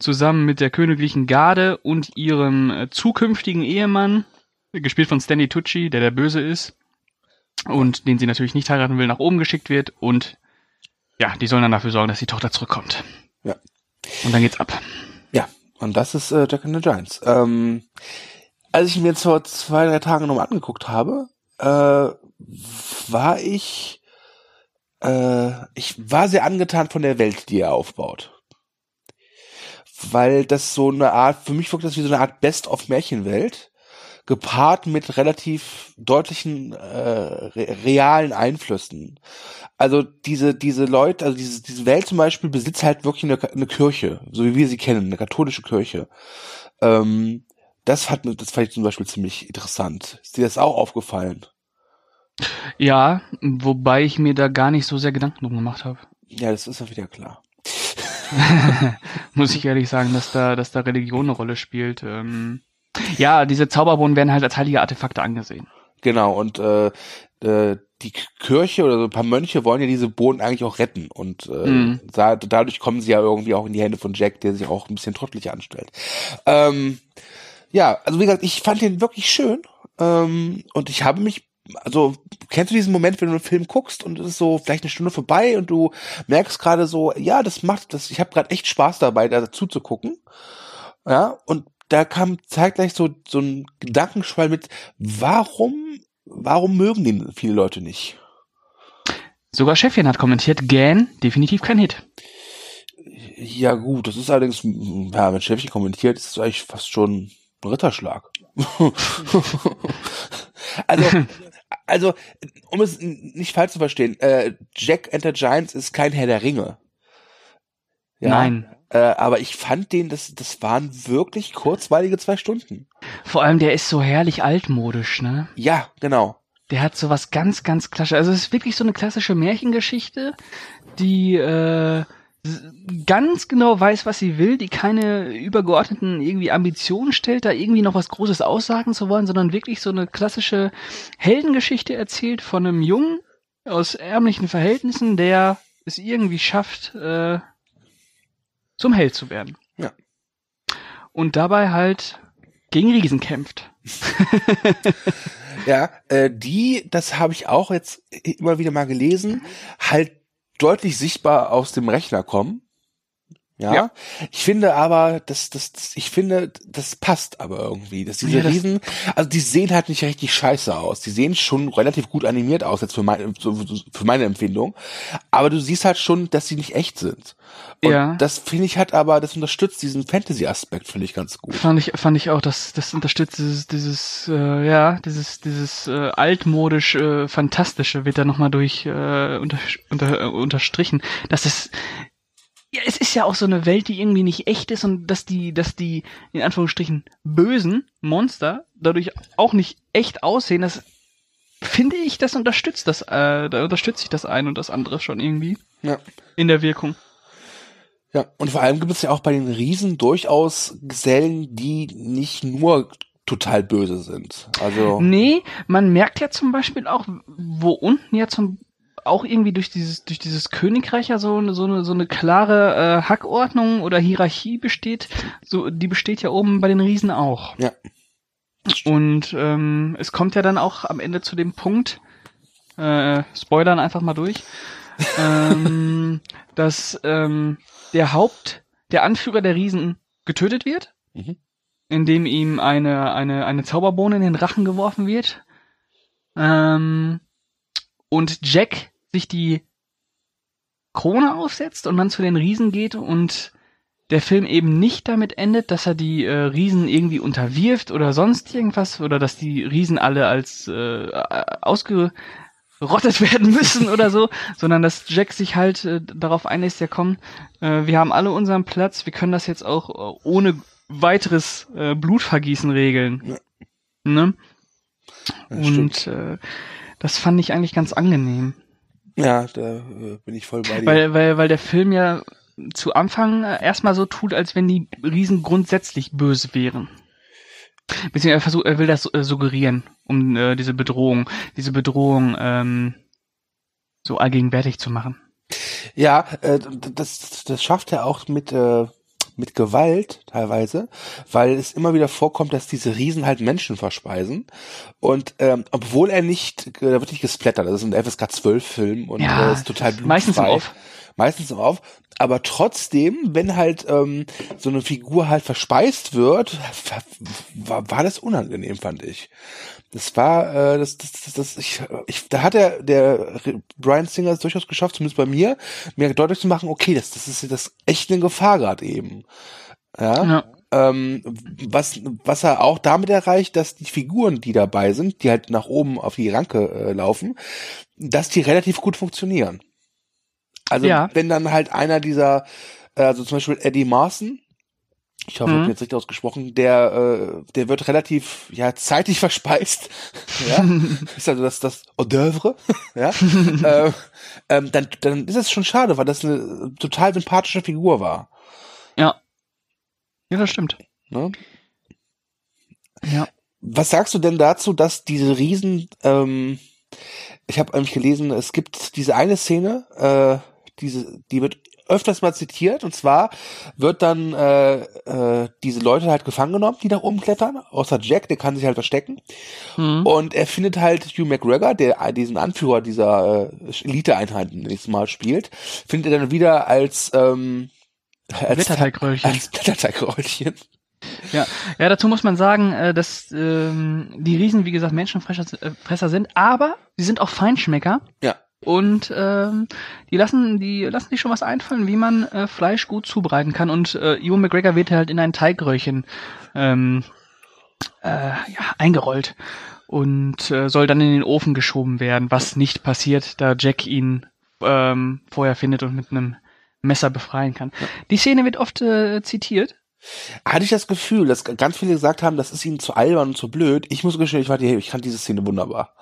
zusammen mit der königlichen Garde und ihrem äh, zukünftigen Ehemann, gespielt von Stanley Tucci, der der Böse ist und den sie natürlich nicht heiraten will, nach oben geschickt wird und ja, die sollen dann dafür sorgen, dass die Tochter zurückkommt. Ja. Und dann geht's ab. Ja, und das ist äh, Jack and the Giants. Ähm, als ich mir jetzt vor zwei, drei Tagen nochmal angeguckt habe, äh, war ich, äh, ich war sehr angetan von der Welt, die er aufbaut. Weil das so eine Art, für mich wirkt das wie so eine Art Best-of-Märchenwelt, gepaart mit relativ deutlichen äh, re realen Einflüssen. Also diese diese Leute, also diese diese Welt zum Beispiel besitzt halt wirklich eine, eine Kirche, so wie wir sie kennen, eine katholische Kirche. Ähm, das hat mir, das fand ich zum Beispiel ziemlich interessant. Ist dir das auch aufgefallen? Ja, wobei ich mir da gar nicht so sehr Gedanken drum gemacht habe. Ja, das ist ja wieder klar. muss ich ehrlich sagen, dass da, dass da Religion eine Rolle spielt. Ähm, ja, diese Zauberbohnen werden halt als heilige Artefakte angesehen. Genau, und äh, äh, die Kirche oder so ein paar Mönche wollen ja diese Bohnen eigentlich auch retten. Und äh, Mhm. da, dadurch kommen sie ja irgendwie auch in die Hände von Jack, der sich auch ein bisschen trottelig anstellt. Ähm, ja, also wie gesagt, ich fand den wirklich schön. Ähm, und ich habe mich, also kennst du diesen Moment, wenn du einen Film guckst und es ist so vielleicht eine Stunde vorbei und du merkst gerade so, ja, das macht das, ich habe gerade echt Spaß dabei, da dazu zu gucken. Ja, und da kam zeitgleich so, so ein Gedankenschwall mit, warum, warum mögen den viele Leute nicht? Sogar Chefin hat kommentiert, Gan, definitiv kein Hit. Ja, gut, das ist allerdings, ja, wenn Chefchen kommentiert, ist es eigentlich fast schon ein Ritterschlag. also, also, um es nicht falsch zu verstehen, äh, Jack and the Giants ist kein Herr der Ringe. Ja, Nein. Äh, aber ich fand den, das, das waren wirklich kurzweilige zwei Stunden. Vor allem, der ist so herrlich altmodisch, ne? Ja, genau. Der hat so was ganz, ganz klassisches. Also es ist wirklich so eine klassische Märchengeschichte, die äh, ganz genau weiß, was sie will, die keine übergeordneten irgendwie Ambitionen stellt, da irgendwie noch was Großes aussagen zu wollen, sondern wirklich so eine klassische Heldengeschichte erzählt von einem Jungen aus ärmlichen Verhältnissen, der es irgendwie schafft, äh, zum Held zu werden. Ja. Und dabei halt gegen Riesen kämpft. Ja, äh, die, das habe ich auch jetzt immer wieder mal gelesen, halt deutlich sichtbar aus dem Rechner kommen. Ja? ja. Ich finde aber, das, das, das, ich finde, das passt aber irgendwie. Dass diese ja, das Riesen, also die sehen halt nicht richtig scheiße aus. Die sehen schon relativ gut animiert aus, jetzt für meine, für meine Empfindung. Aber du siehst halt schon, dass sie nicht echt sind. Und ja. das finde ich halt aber, das unterstützt diesen Fantasy-Aspekt, finde ich ganz gut. Fand ich, fand ich auch, dass das unterstützt dieses, dieses, äh, ja, dieses, dieses äh, altmodisch äh, fantastische wird da nochmal durch äh, unter, unter, äh, unterstrichen. Dass es ja, es ist ja auch so eine Welt, die irgendwie nicht echt ist und dass die, dass die, in Anführungsstrichen, bösen Monster dadurch auch nicht echt aussehen, das finde ich, das unterstützt das, äh, da unterstütze ich das eine und das andere schon irgendwie. Ja. In der Wirkung. Ja, und vor allem gibt es ja auch bei den Riesen durchaus Gesellen, die nicht nur total böse sind. Also. Nee, man merkt ja zum Beispiel auch, wo unten ja zum auch irgendwie durch dieses, durch dieses Königreich ja so, eine so eine, so eine klare äh, Hackordnung oder Hierarchie besteht. So, die besteht ja oben bei den Riesen auch. Ja. Und ähm, es kommt ja dann auch am Ende zu dem Punkt, äh, spoilern einfach mal durch, ähm, dass ähm, der Haupt, der Anführer der Riesen getötet wird, mhm. indem ihm eine, eine, eine Zauberbohne in den Rachen geworfen wird. Ähm, und Jack sich die Krone aufsetzt und dann zu den Riesen geht und der Film eben nicht damit endet, dass er die äh, Riesen irgendwie unterwirft oder sonst irgendwas oder dass die Riesen alle als äh, ausgerottet werden müssen oder so, sondern dass Jack sich halt äh, darauf einlässt, ja komm, äh, wir haben alle unseren Platz, wir können das jetzt auch äh, ohne weiteres äh, Blutvergießen regeln. Ja. Ne? und äh, das fand ich eigentlich ganz angenehm. Ja, da äh, bin ich voll bei dir. Weil, weil, weil der Film ja zu Anfang erstmal so tut, als wenn die Riesen grundsätzlich böse wären. Beziehungsweise er, versucht, er will das äh, suggerieren, um äh, diese Bedrohung, diese Bedrohung ähm, so allgegenwärtig zu machen. Ja, äh, das, das schafft er auch mit, äh, mit Gewalt teilweise, weil es immer wieder vorkommt, dass diese Riesen halt Menschen verspeisen. Und ähm, obwohl er nicht, da wird nicht gesplattert, das ist ein FSK 12 Film und ja, äh, ist total blutfrei. Meistens auf. Meistens auf. Aber trotzdem, wenn halt ähm, so eine Figur halt verspeist wird, war, war das unangenehm, fand ich. Das war, äh, das, das, das, das ich, ich, da hat er, der Brian Singer es durchaus geschafft, zumindest bei mir, mir deutlich zu machen, okay, das, das ist das echt eine Gefahr gerade eben. Ja. ja. Ähm, was, was er auch damit erreicht, dass die Figuren, die dabei sind, die halt nach oben auf die Ranke äh, laufen, dass die relativ gut funktionieren. Also ja. wenn dann halt einer dieser, äh, also zum Beispiel Eddie Marson, ich hoffe, mhm. ich habe jetzt richtig ausgesprochen, der, äh, der wird relativ ja zeitig verspeist. ja, ist also das das Hors d'oeuvre. ja, äh, ähm, dann dann ist es schon schade, weil das eine total sympathische Figur war. Ja, ja, das stimmt. Ne? Ja. Was sagst du denn dazu, dass diese Riesen, ähm, ich habe eigentlich gelesen, es gibt diese eine Szene, äh, diese, die wird öfters mal zitiert und zwar wird dann äh, äh, diese Leute halt gefangen genommen, die nach oben klettern, außer Jack, der kann sich halt verstecken mhm. und er findet halt Hugh McGregor, der diesen Anführer dieser äh, Elite-Einheit nächstes Mal spielt, findet er dann wieder als ähm, als Blätterteigröllchen. Als Blätterteigröllchen. Ja, ja, dazu muss man sagen, äh, dass ähm, die Riesen, wie gesagt, Menschenfresser äh, sind, aber sie sind auch Feinschmecker. Ja. Und ähm, die lassen, die lassen sich schon was einfallen, wie man äh, Fleisch gut zubereiten kann. Und äh, Ewan McGregor wird halt in ein Teigröhrchen ähm, äh, ja, eingerollt und äh, soll dann in den Ofen geschoben werden, was nicht passiert, da Jack ihn ähm, vorher findet und mit einem Messer befreien kann. Die Szene wird oft äh, zitiert. Hatte ich das Gefühl, dass ganz viele gesagt haben, das ist ihnen zu albern und zu blöd. Ich muss gestehen, ich, war ich fand diese Szene wunderbar.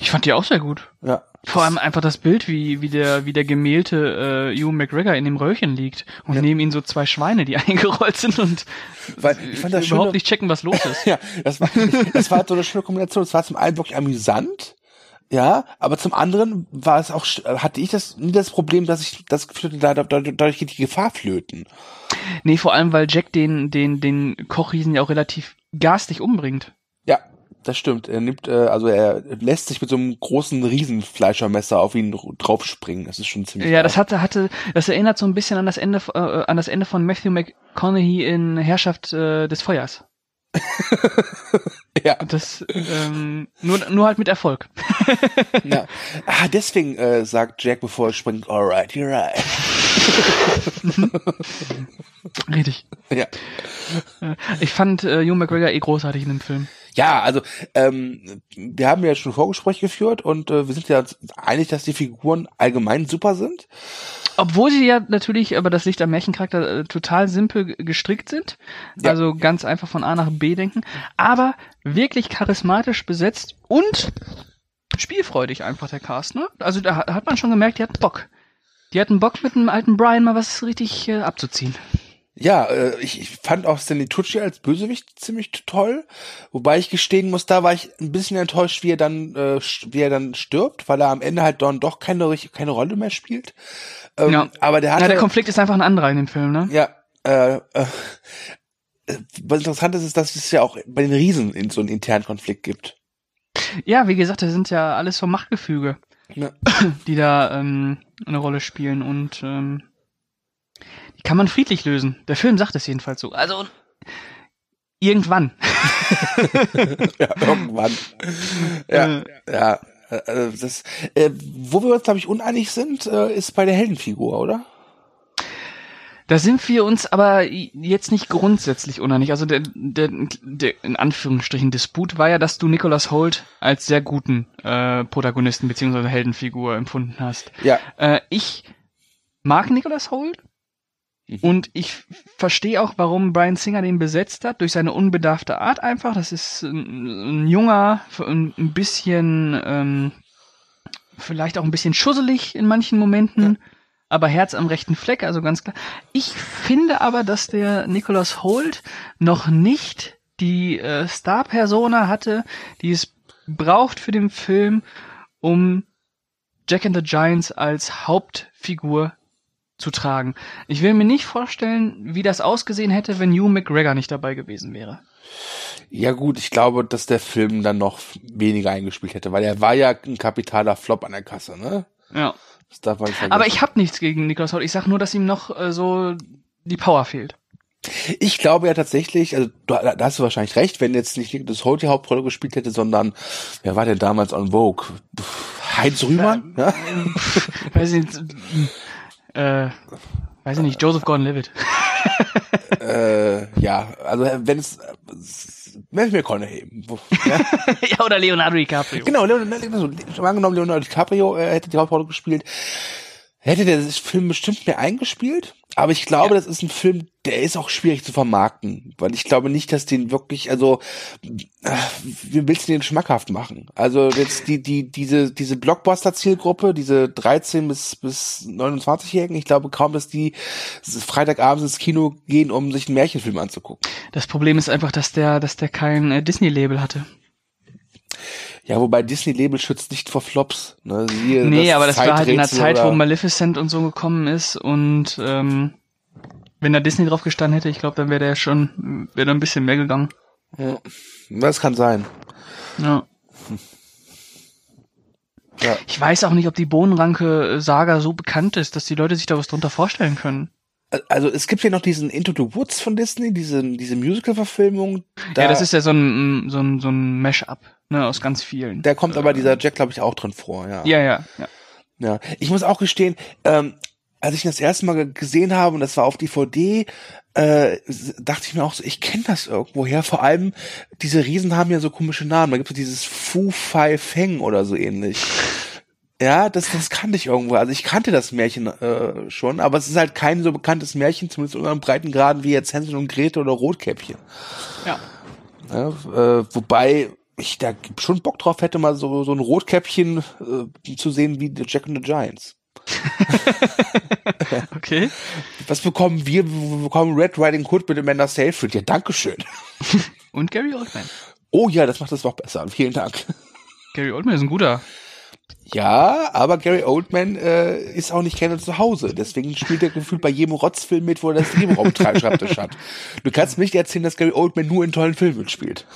Ich fand die auch sehr gut. Ja. Vor allem einfach das Bild, wie, wie der, wie der gemählte äh, Ewan McGregor in dem Röhrchen liegt und ja. neben ihm so zwei Schweine, die eingerollt sind und Weil, ich fand das überhaupt schöne, nicht checken, was los ist. ja, das war, das war so eine schöne Kombination. Es war zum einen wirklich amüsant, ja, aber zum anderen war es auch, hatte ich das nie das Problem, dass ich das Gefühl hatte, dadurch geht die Gefahr flöten. Nee, vor allem, weil Jack den, den, den Kochriesen ja auch relativ garstig umbringt. Ja, das stimmt. Er nimmt, äh, also er lässt sich mit so einem großen Riesenfleischermesser auf ihn draufspringen. Das ist schon ziemlich. Ja, das hatte, hatte, das erinnert so ein bisschen an das Ende, äh, an das Ende von Matthew McConaughey in Herrschaft äh, des Feuers. ja. Das, ähm, nur, nur halt mit Erfolg. ja. Ah, deswegen äh, sagt Jack, bevor er springt, alright, you're right. Richtig. Ja. Ich fand äh, Hugh McGregor eh großartig in dem Film. Ja, also ähm, wir haben ja schon Vorgespräch geführt und äh, wir sind ja einig, dass die Figuren allgemein super sind. Obwohl sie ja natürlich, aber das Licht am Märchencharakter äh, total simpel gestrickt sind. Ja. Also ganz einfach von A nach B denken. Aber wirklich charismatisch besetzt und spielfreudig einfach der Cast, ne? Also da hat man schon gemerkt, die hatten Bock. Die hatten Bock mit dem alten Brian mal was richtig äh, abzuziehen. Ja, äh, ich, ich fand auch Stanley Tucci als Bösewicht ziemlich toll, wobei ich gestehen muss, da war ich ein bisschen enttäuscht, wie er dann, äh, wie er dann stirbt, weil er am Ende halt dann doch keine keine Rolle mehr spielt. Ähm, ja. Aber der hat ja, der Konflikt ist einfach ein anderer in dem Film, ne? Ja. Äh, äh, was interessant ist, ist, dass es ja auch bei den Riesen in so einen internen Konflikt gibt. Ja, wie gesagt, das sind ja alles so Machtgefüge, ja. die da ähm, eine Rolle spielen und ähm, kann man friedlich lösen. Der Film sagt es jedenfalls so. Also irgendwann. ja, irgendwann. Ja, äh, ja. Äh, das, äh, wo wir uns, glaube ich, uneinig sind, äh, ist bei der Heldenfigur, oder? Da sind wir uns aber jetzt nicht grundsätzlich uneinig. Also der, der, der in Anführungsstrichen Disput war ja, dass du Nicholas Holt als sehr guten äh, Protagonisten beziehungsweise Heldenfigur empfunden hast. Ja. Äh, ich mag Nicholas Holt. Und ich verstehe auch, warum Brian Singer den besetzt hat, durch seine unbedarfte Art einfach. Das ist ein, ein junger, ein, ein bisschen, ähm, vielleicht auch ein bisschen schusselig in manchen Momenten. Ja aber Herz am rechten Fleck, also ganz klar. Ich finde aber, dass der Nicholas Holt noch nicht die äh, Star-Persona hatte, die es braucht für den Film, um Jack and the Giants als Hauptfigur zu tragen. Ich will mir nicht vorstellen, wie das ausgesehen hätte, wenn Hugh McGregor nicht dabei gewesen wäre. Ja gut, ich glaube, dass der Film dann noch weniger eingespielt hätte, weil er war ja ein kapitaler Flop an der Kasse, ne? Ja. Das darf man nicht Aber ich habe nichts gegen Niklas Holt. Ich sag nur, dass ihm noch äh, so die Power fehlt. Ich glaube ja tatsächlich, also da, da hast du wahrscheinlich recht, wenn jetzt nicht das Holt die Hauptrolle gespielt hätte, sondern wer war denn damals on Vogue? Heinz Rühmann? Ja? weiß ich nicht, äh, weiß ich nicht, Joseph Gordon-Levitt. äh, ja, also wenn es Matthew McConaughey. Ja? ja, oder Leonardo DiCaprio. Genau, Leonardo, so, angenommen, Leonardo DiCaprio äh, hätte die Hauptrolle gespielt. Hätte der Film bestimmt mehr eingespielt, aber ich glaube, ja. das ist ein Film, der ist auch schwierig zu vermarkten, weil ich glaube nicht, dass den wirklich, also wie willst du den schmackhaft machen? Also jetzt die die diese diese Blockbuster Zielgruppe, diese 13 bis bis 29-jährigen, ich glaube kaum, dass die Freitagabends ins Kino gehen, um sich einen Märchenfilm anzugucken. Das Problem ist einfach, dass der dass der kein äh, Disney Label hatte. Ja, wobei Disney Label schützt nicht vor Flops. Ne? Siehe, nee, aber das war halt in der Zeit, wo Maleficent und so gekommen ist und ähm, wenn da Disney drauf gestanden hätte, ich glaube, dann wäre der schon, wäre da ein bisschen mehr gegangen. Ja, das kann sein. Ja. ja. Ich weiß auch nicht, ob die Bohnenranke-Saga so bekannt ist, dass die Leute sich da was drunter vorstellen können. Also es gibt ja noch diesen Into the Woods von Disney, diese, diese Musical-Verfilmung. Da ja, das ist ja so ein, so ein, so ein Mash-up, ne, aus ganz vielen. Da kommt aber dieser Jack, glaube ich, auch drin vor, ja. Ja, ja, ja. Ja, ich muss auch gestehen, ähm, als ich das erste Mal gesehen habe und das war auf DVD, äh, dachte ich mir auch so, ich kenne das irgendwoher. Vor allem, diese Riesen haben ja so komische Namen. Da gibt es dieses Fu Fai Feng oder so ähnlich. Ja, das, das kannte ich irgendwo. Also ich kannte das Märchen äh, schon, aber es ist halt kein so bekanntes Märchen, zumindest in einem breiten Graden wie jetzt Hänsel und Grete oder Rotkäppchen. Ja. ja äh, wobei ich da schon Bock drauf hätte, mal so, so ein Rotkäppchen äh, zu sehen wie The Jack and the Giants. okay. Was bekommen wir? Wir bekommen Red Riding Hood mit Amanda Seyfried. Ja, Dankeschön. Und Gary Oldman. Oh ja, das macht das noch besser. Vielen Dank. Gary Oldman ist ein guter. Ja, aber Gary Oldman äh, ist auch nicht gerne zu Hause. Deswegen spielt er gefühlt bei jedem Rotzfilm mit, wo er das Nebenraumschreibtisch hat. Du kannst mir nicht erzählen, dass Gary Oldman nur in tollen Filmen spielt.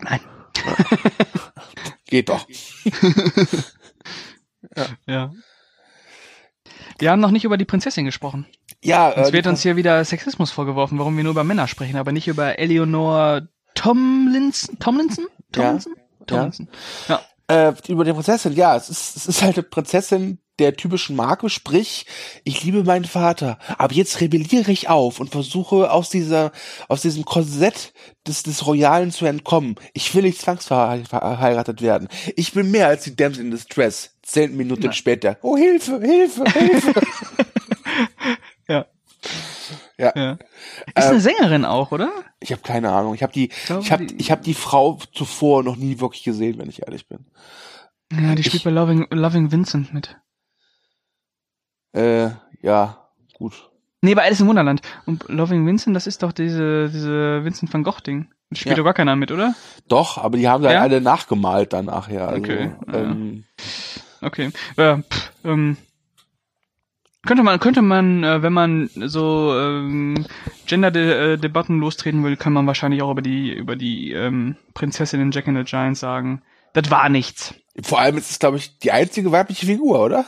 Nein. Geht doch. Ja. Wir haben noch nicht über die Prinzessin gesprochen. Ja, Es äh, wird uns hier wieder Sexismus vorgeworfen, warum wir nur über Männer sprechen, aber nicht über Eleanor Tomlinson? Tomlinson? Tomlinson? Tomlinson. Ja. Äh, über die Prinzessin, ja, es ist, es ist halt eine Prinzessin der typischen Marke, sprich, ich liebe meinen Vater, aber jetzt rebelliere ich auf und versuche aus dieser, aus diesem Korsett des, des Royalen zu entkommen. Ich will nicht zwangsverheiratet werden. Ich bin mehr als die Damsel in Distress. Zehn Minuten Nein. später. Oh, Hilfe, Hilfe, Hilfe. Ja. Ja. ja. Ist eine Sängerin auch, oder? Ich habe keine Ahnung. Ich habe die, glaube, ich habe, ich habe die Frau zuvor noch nie wirklich gesehen, wenn ich ehrlich bin. Ja, die spielt Ich- bei Loving, Loving Vincent mit. Äh, ja, gut. Nee, bei Alice im Wunderland. Und Loving Vincent, das ist doch diese, diese Vincent van Gogh Ding. Das spielt Ja. doch gar keiner mit, oder? Doch, aber die haben dann Ja? alle nachgemalt dann nachher. Also, Okay, ja. ähm, Okay. Ja, pff, ähm, könnte man, könnte man, äh, wenn man so ähm, Gender-Debatten lostreten will, kann man wahrscheinlich auch über die, über die ähm, Prinzessin in Jack and the Giant sagen. Das war nichts. vor allem ist es, glaube ich, die einzige weibliche Figur, oder?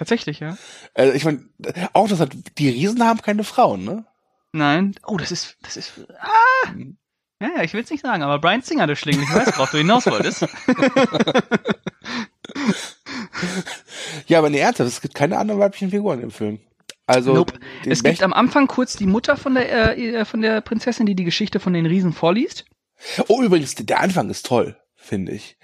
Tatsächlich, ja. Also ich meine, auch das hat, die Riesen haben keine Frauen, ne? Nein. Oh, das ist, das ist. Ah! Ja, ja, ich will es nicht sagen, aber Brian Singer, der Schlingel, ich weiß, worauf du hinaus wolltest. Ja, aber nee, ernsthaft, es gibt keine anderen weiblichen Figuren im Film. Also, Nope. Es gibt am Anfang kurz die Mutter von der, äh, von der Prinzessin, die die Geschichte von den Riesen vorliest. oh, übrigens, der Anfang ist toll, finde ich.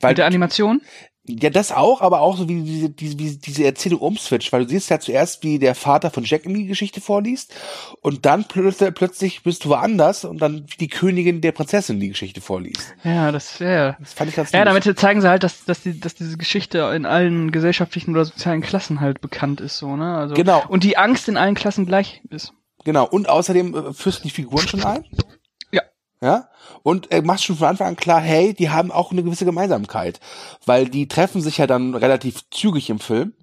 Weil, Mit der Animation. Ja, das auch, aber auch so wie diese, diese, wie diese Erzählung umswitcht, weil du siehst ja zuerst, wie der Vater von Jack ihm die Geschichte vorliest und dann plötzlich, plötzlich bist du woanders und dann wie die Königin der Prinzessin die Geschichte vorliest. Ja, das, ja. Das fand ich ganz Ja, lustig. damit zeigen sie halt, dass, dass, die, dass diese Geschichte in allen gesellschaftlichen oder sozialen Klassen halt bekannt ist, so, ne? Also, Genau. Und die Angst in allen Klassen gleich ist. Genau, und außerdem äh, führst du die Figuren schon ein. Ja. Ja. Und äh, machst schon von Anfang an klar, hey, die haben auch eine gewisse Gemeinsamkeit. Weil die treffen sich ja dann relativ zügig im Film.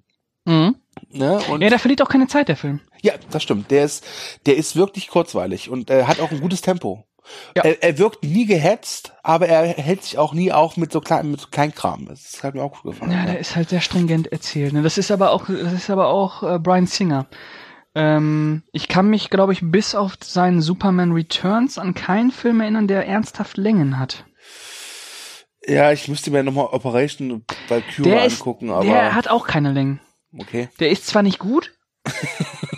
Mhm. Ne? Und Ja, der verliert auch keine Zeit, der Film. ja, das stimmt. Der ist, der ist wirklich kurzweilig und äh, hat auch ein gutes Tempo. Ja. Er, er wirkt nie gehetzt, aber er hält sich auch nie auf mit so klein, mit so Kleinkram. Das hat mir auch gut gefallen. Ja, der ist halt sehr stringent erzählt. Ne? Das ist aber auch, das ist aber auch äh, Brian Singer. Ähm, ich kann mich, glaube ich, bis auf seinen Superman Returns an keinen Film erinnern, der ernsthaft Längen hat. ja, ich müsste mir nochmal Operation Valkyrie angucken, aber der hat auch keine Längen. okay. Der ist zwar nicht gut,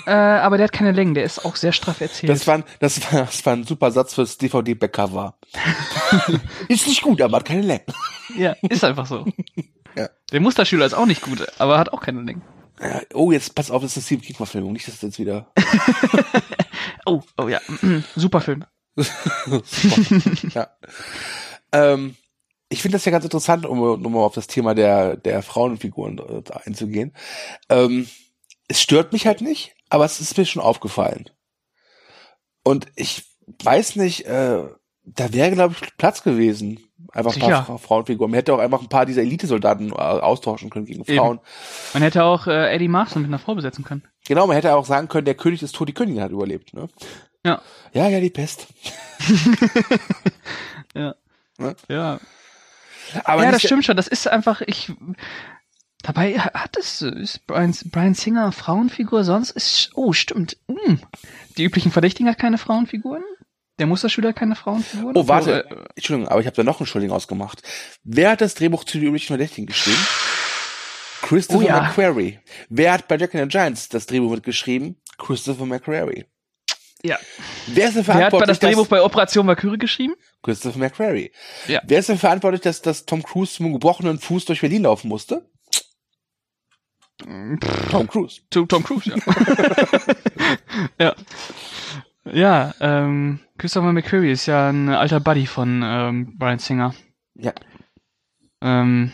äh, aber der hat keine Längen. Der ist auch sehr straff erzählt. Das war, ein- das war, das war ein super Satz fürs DVD-Backcover. ist nicht gut, aber hat keine Länge. ja, ist einfach so. Ja. Der Musterschüler ist auch nicht gut, aber hat auch keine Längen. Ja, Oh, jetzt pass auf, das ist eine Stephen King-Verfilmung, nicht, dass das jetzt wieder. Oh, oh ja, super Film. ja. Ähm, ich finde das ja ganz interessant, um, um auf das Thema der, der Frauenfiguren äh, einzugehen. Ähm, es stört mich halt nicht, aber es ist mir schon aufgefallen. Und ich weiß nicht, äh, da wäre, glaube ich, Platz gewesen. Einfach ein paar Frauenfiguren. Man hätte auch einfach ein paar dieser Elitesoldaten äh, austauschen können gegen Eben. Frauen. Man hätte auch äh, Eddie Marston mit einer Frau besetzen können. Genau, man hätte auch sagen können, der König ist tot, die Königin hat überlebt. Ne? Ja. Ja, ja, die Pest. Ja. Ne? Ja. Aber ja, das stimmt schon. Das ist einfach, ich. Dabei hat es, ist Brian, Brian Singer Frauenfigur, sonst ist, oh, stimmt. Hm. Die üblichen Verdächtigen hat keine Frauenfiguren. Der Musterschüler keine Frauenfiguren. Oh, warte. äh, Entschuldigung, aber ich habe da noch einen Schuldigen ausgemacht. Wer hat das Drehbuch zu den üblichen Verdächtigen geschrieben? Christopher Oh ja. McQuarrie. Wer hat bei Jack and the Giants das Drehbuch mitgeschrieben? Christopher McQuarrie. Ja. Wer ist denn Wer hat bei verantwortlich, das Drehbuch dass, bei Operation Valkyrie geschrieben? Christopher McQuarrie. Ja. Wer ist denn verantwortlich, dass, dass Tom Cruise zum gebrochenen Fuß durch Berlin laufen musste? Tom Cruise. Tom, Tom Cruise, ja. ja. Ja, ähm, Christopher McQuarrie ist ja ein alter Buddy von ähm, Brian Singer. Ja. Ähm,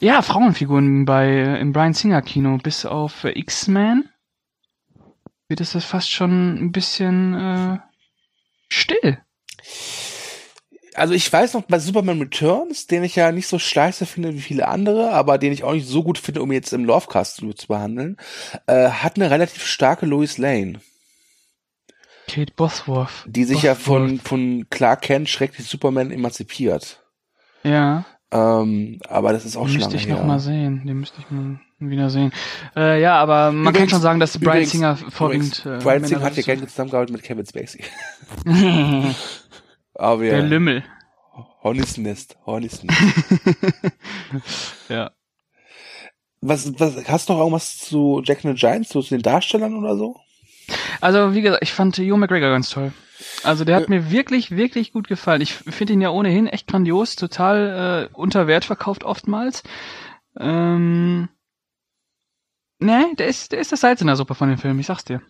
ja, Frauenfiguren bei im Brian Singer Kino, bis auf X-Men wird es das fast schon ein bisschen äh, still. Also ich weiß noch, bei Superman Returns, den ich ja nicht so scheiße finde wie viele andere, aber den ich auch nicht so gut finde, um jetzt im Lovecast zu behandeln, äh, hat eine relativ starke Lois Lane. Kate Bosworth. Die sich ja von, von Clark Kent schrecklich Superman emanzipiert. Ja. Ähm, aber das ist auch Den schon müsste lange ich noch her. mal sehen. Den müsste ich mal wieder sehen. Äh, ja, aber man kann Übrigens- schon sagen, dass Brian übrigens- Singer vorwiegend. übrigens, äh, Brian Singer hat ja gerne zusammengearbeitet mit Kevin Spacey. Aber Der ja, Lümmel. Hornets Nest, Hornets Nest. Ja. Was, was, hast du noch irgendwas zu Jack and the Giants, zu den Darstellern oder so? Also, wie gesagt, ich fand Hugh McGregor ganz toll. Also, der hat mir wirklich, wirklich gut gefallen. Ich finde ihn ja ohnehin echt grandios, total äh, unter Wert verkauft oftmals. Ähm, ne, der ist, der ist das Salz in der Suppe von dem Film, ich sag's dir.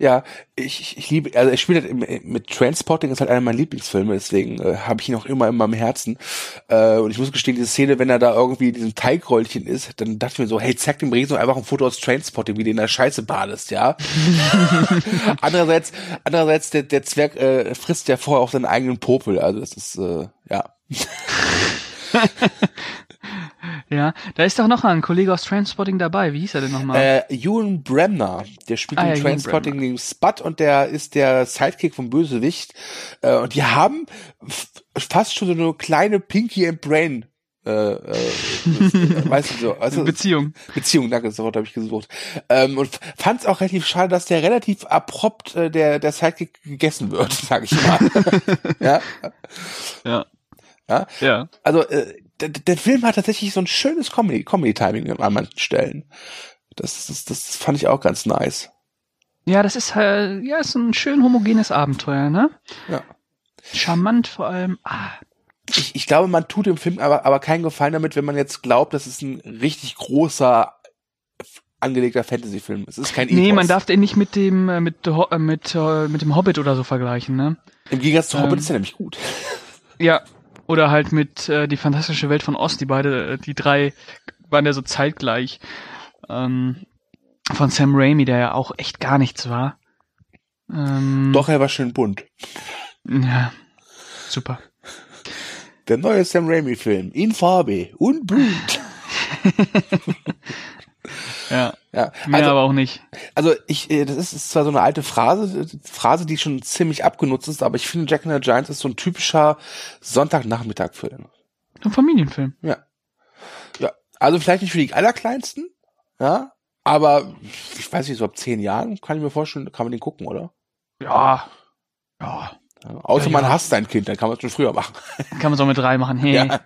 Ja, ich, ich, ich liebe, also er spielt halt mit Transporting ist halt einer meiner Lieblingsfilme, deswegen äh, habe ich ihn auch immer in meinem Herzen. Äh, und ich muss gestehen, diese Szene, wenn er da irgendwie in diesem Teigrollchen ist, dann dachte ich mir so, hey, zeig dem Riesen einfach ein Foto aus Transporting, wie du in der Scheiße badest, ja. andererseits, andererseits, der, der Zwerg äh, frisst ja vorher auch seinen eigenen Popel, also das ist, äh, ja. Ja, da ist doch noch ein Kollege aus Transporting dabei. Wie hieß er denn nochmal? Äh, Ewan Bremner, der spielt Ah, in ja, Ewan Transporting den Spud und der ist der Sidekick vom Bösewicht. Äh, und die haben fast schon so eine kleine Pinky and Brain. Äh, äh, weißt du so, also Beziehung. Beziehung, danke, das Wort habe ich gesucht. Ähm, und fand es auch relativ schade, dass der relativ abrupt äh, der der Sidekick gegessen wird, sag ich mal. ja, Ja. Ja? Ja. also äh, der, der Film hat tatsächlich so ein schönes Comedy Comedy Timing an manchen Stellen. Das, das das fand ich auch ganz nice. Ja, das ist halt, ja, ist ein schön homogenes Abenteuer, ne? Ja. Charmant vor allem. Ah, Ich, ich glaube, man tut dem Film aber, aber keinen Gefallen damit, wenn man jetzt glaubt, das ist ein richtig großer angelegter Fantasy-Film. Es ist kein nee, Epos. man darf den nicht mit dem, äh, mit, äh, mit, mit dem Hobbit oder so vergleichen, ne? Im Gegensatz zu Hobbit ähm, ist er nämlich gut. Ja. Oder halt mit äh, die fantastische Welt von Ost, die beide, äh, die drei waren ja so zeitgleich. Ähm, von Sam Raimi, der ja auch echt gar nichts war. Ähm, Doch, er war schön bunt. Ja. Super. Der neue Sam Raimi-Film. In Farbe und bunt. Ja. Ja, Mehr also, aber auch nicht. also ich, äh, das ist, ist zwar so eine alte Phrase, Phrase, die schon ziemlich abgenutzt ist, aber ich finde Jack and the Giants ist so ein typischer Sonntagnachmittag-Film. Ein Familienfilm. Ja. Ja. Also vielleicht nicht für die Allerkleinsten, ja, aber ich weiß nicht, so ab zehn Jahren kann ich mir vorstellen, kann man den gucken, oder? Ja. Ja. Ja, außer Ja, man ja. hasst sein Kind, dann kann man es schon früher machen. Kann man so mit drei machen. Hey. Ja.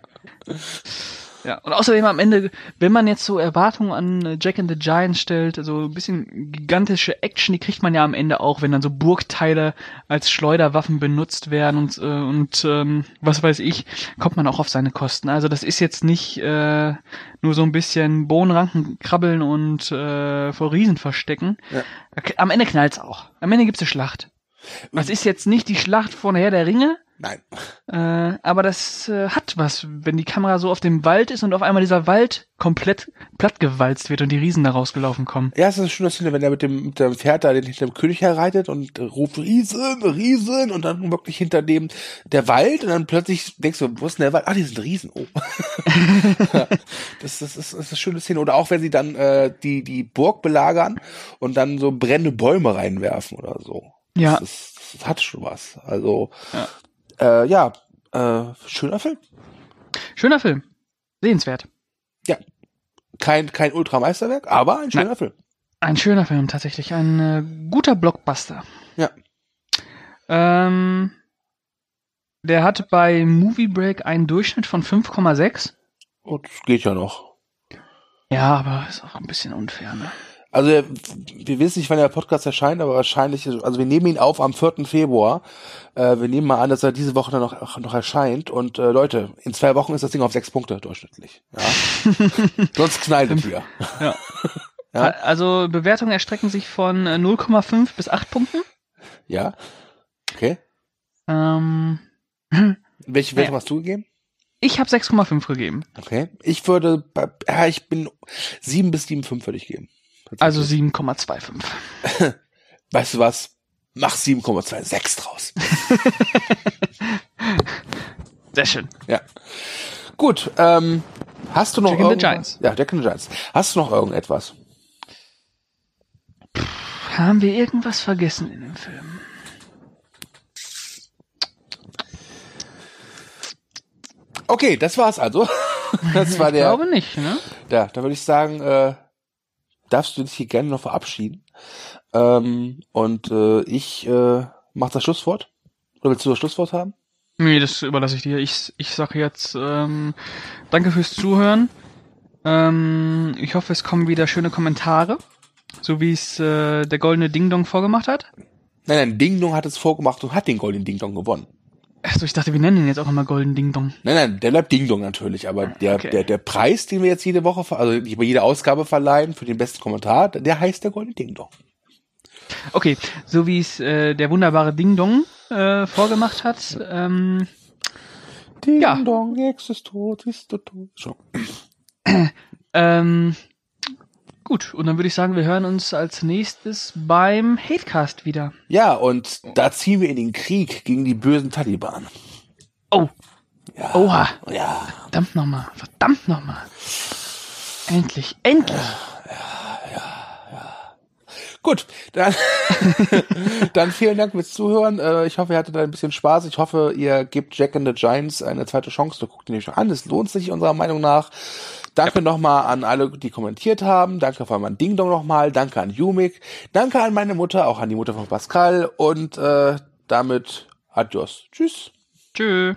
Ja, und außerdem am Ende, wenn man jetzt so Erwartungen an Jack and the Giant stellt, so ein bisschen gigantische Action, die kriegt man ja am Ende auch, wenn dann so Burgteile als Schleuderwaffen benutzt werden und, äh, und ähm, was weiß ich, kommt man auch auf seine Kosten. Also das ist jetzt nicht äh, nur so ein bisschen Bohnenranken krabbeln und äh, vor Riesen verstecken. Ja. Am Ende knallt's auch. Am Ende gibt's eine Schlacht. Das ist jetzt nicht die Schlacht von Herr der Ringe, Nein. äh, aber das äh, hat was, wenn die Kamera so auf dem Wald ist und auf einmal dieser Wald komplett plattgewalzt wird und die Riesen da rausgelaufen kommen. Ja, es ist eine schöne Szene, wenn er mit dem, mit dem Pferd da den, hinter dem König herreitet und äh, ruft Riesen, Riesen und dann wirklich hinter dem der Wald und dann plötzlich denkst du, wo ist denn der Wald? Ah, die sind Riesen. Oh. Ja, das, das, ist, das ist eine schöne Szene. Oder auch wenn sie dann äh, die, die Burg belagern und dann so brennende Bäume reinwerfen oder so. Ja. Das, ist, das hat schon was. Also, Ja. äh, ja, äh, schöner Film. Schöner Film. Sehenswert. Kein, kein Ultrameisterwerk, aber ein schöner Nein. Film. Ein schöner Film, tatsächlich. Ein äh, guter Blockbuster. Ja. Ähm, der hat bei Movie Break einen Durchschnitt von 5,6. Und das geht ja noch. Ja, aber ist auch ein bisschen unfair, ne? Also wir wissen nicht, wann der Podcast erscheint, aber wahrscheinlich, also wir nehmen ihn auf am 4. Februar. Äh, wir nehmen mal an, dass er diese Woche dann noch, noch erscheint. Und äh, Leute, in zwei Wochen ist das Ding auf sechs Punkte durchschnittlich. Ja? Sonst knallt es hier. Ja. Ja. Also Bewertungen erstrecken sich von äh, 0,5 bis 8 Punkten. Ja? Okay. Ähm, Welche Wertung Ja. hast du gegeben? ich habe 6,5 gegeben. Okay. Ich würde, ja, ich bin sieben bis sieben fünf würde ich geben. Also 7,25. weißt du was? Mach 7,26 draus. Sehr schön. Ja. Gut, ähm, hast du noch Jack irgendwas? Giants. Ja, Jack and the Giants. Hast du noch irgendetwas? Pff, haben wir irgendwas vergessen in dem Film? Okay, das war's also. Das war der. Ich glaube nicht, ne? Ja, da würde ich sagen, äh, darfst du dich hier gerne noch verabschieden. Ähm, und äh, ich äh, mach das Schlusswort. Oder willst du das Schlusswort haben? Nee, das überlasse ich dir. Ich, ich sage jetzt ähm, danke fürs Zuhören. Ähm, ich hoffe, es kommen wieder schöne Kommentare, so wie es äh, der goldene Ding Dong vorgemacht hat. Nein, nein, Ding Dong hat es vorgemacht und hat den Golden Ding Dong gewonnen. Achso, ich dachte, wir nennen ihn jetzt auch nochmal Golden Ding Dong. Nein, nein, der bleibt Ding Dong natürlich, aber der, Okay. der, der Preis, den wir jetzt jede Woche, also über jede Ausgabe verleihen für den besten Kommentar, der heißt der Golden Ding Dong. Okay, so wie es äh, der wunderbare Ding Dong äh, vorgemacht hat. Ähm, Ding Ja. Dong, Ex ist tot, ist tot. So. ähm, gut, und dann würde ich sagen, wir hören uns als nächstes beim Hatecast wieder. Ja, und da ziehen wir in den Krieg gegen die bösen Taliban. Oh, Ja. oha, Ja. verdammt nochmal, verdammt nochmal. Endlich, endlich. Gut, dann, dann vielen Dank fürs Zuhören. Äh, Ich hoffe, ihr hattet ein bisschen Spaß. Ich hoffe, ihr gebt Jack and the Giants eine zweite Chance. Da guckt ihn euch an. Es lohnt sich unserer Meinung nach. Danke nochmal an alle, die kommentiert haben. Danke vor allem an Ding Dong nochmal. Danke an Jumik. Danke an meine Mutter, auch an die Mutter von Pascal. Und äh, damit adios. Tschüss. Tschö.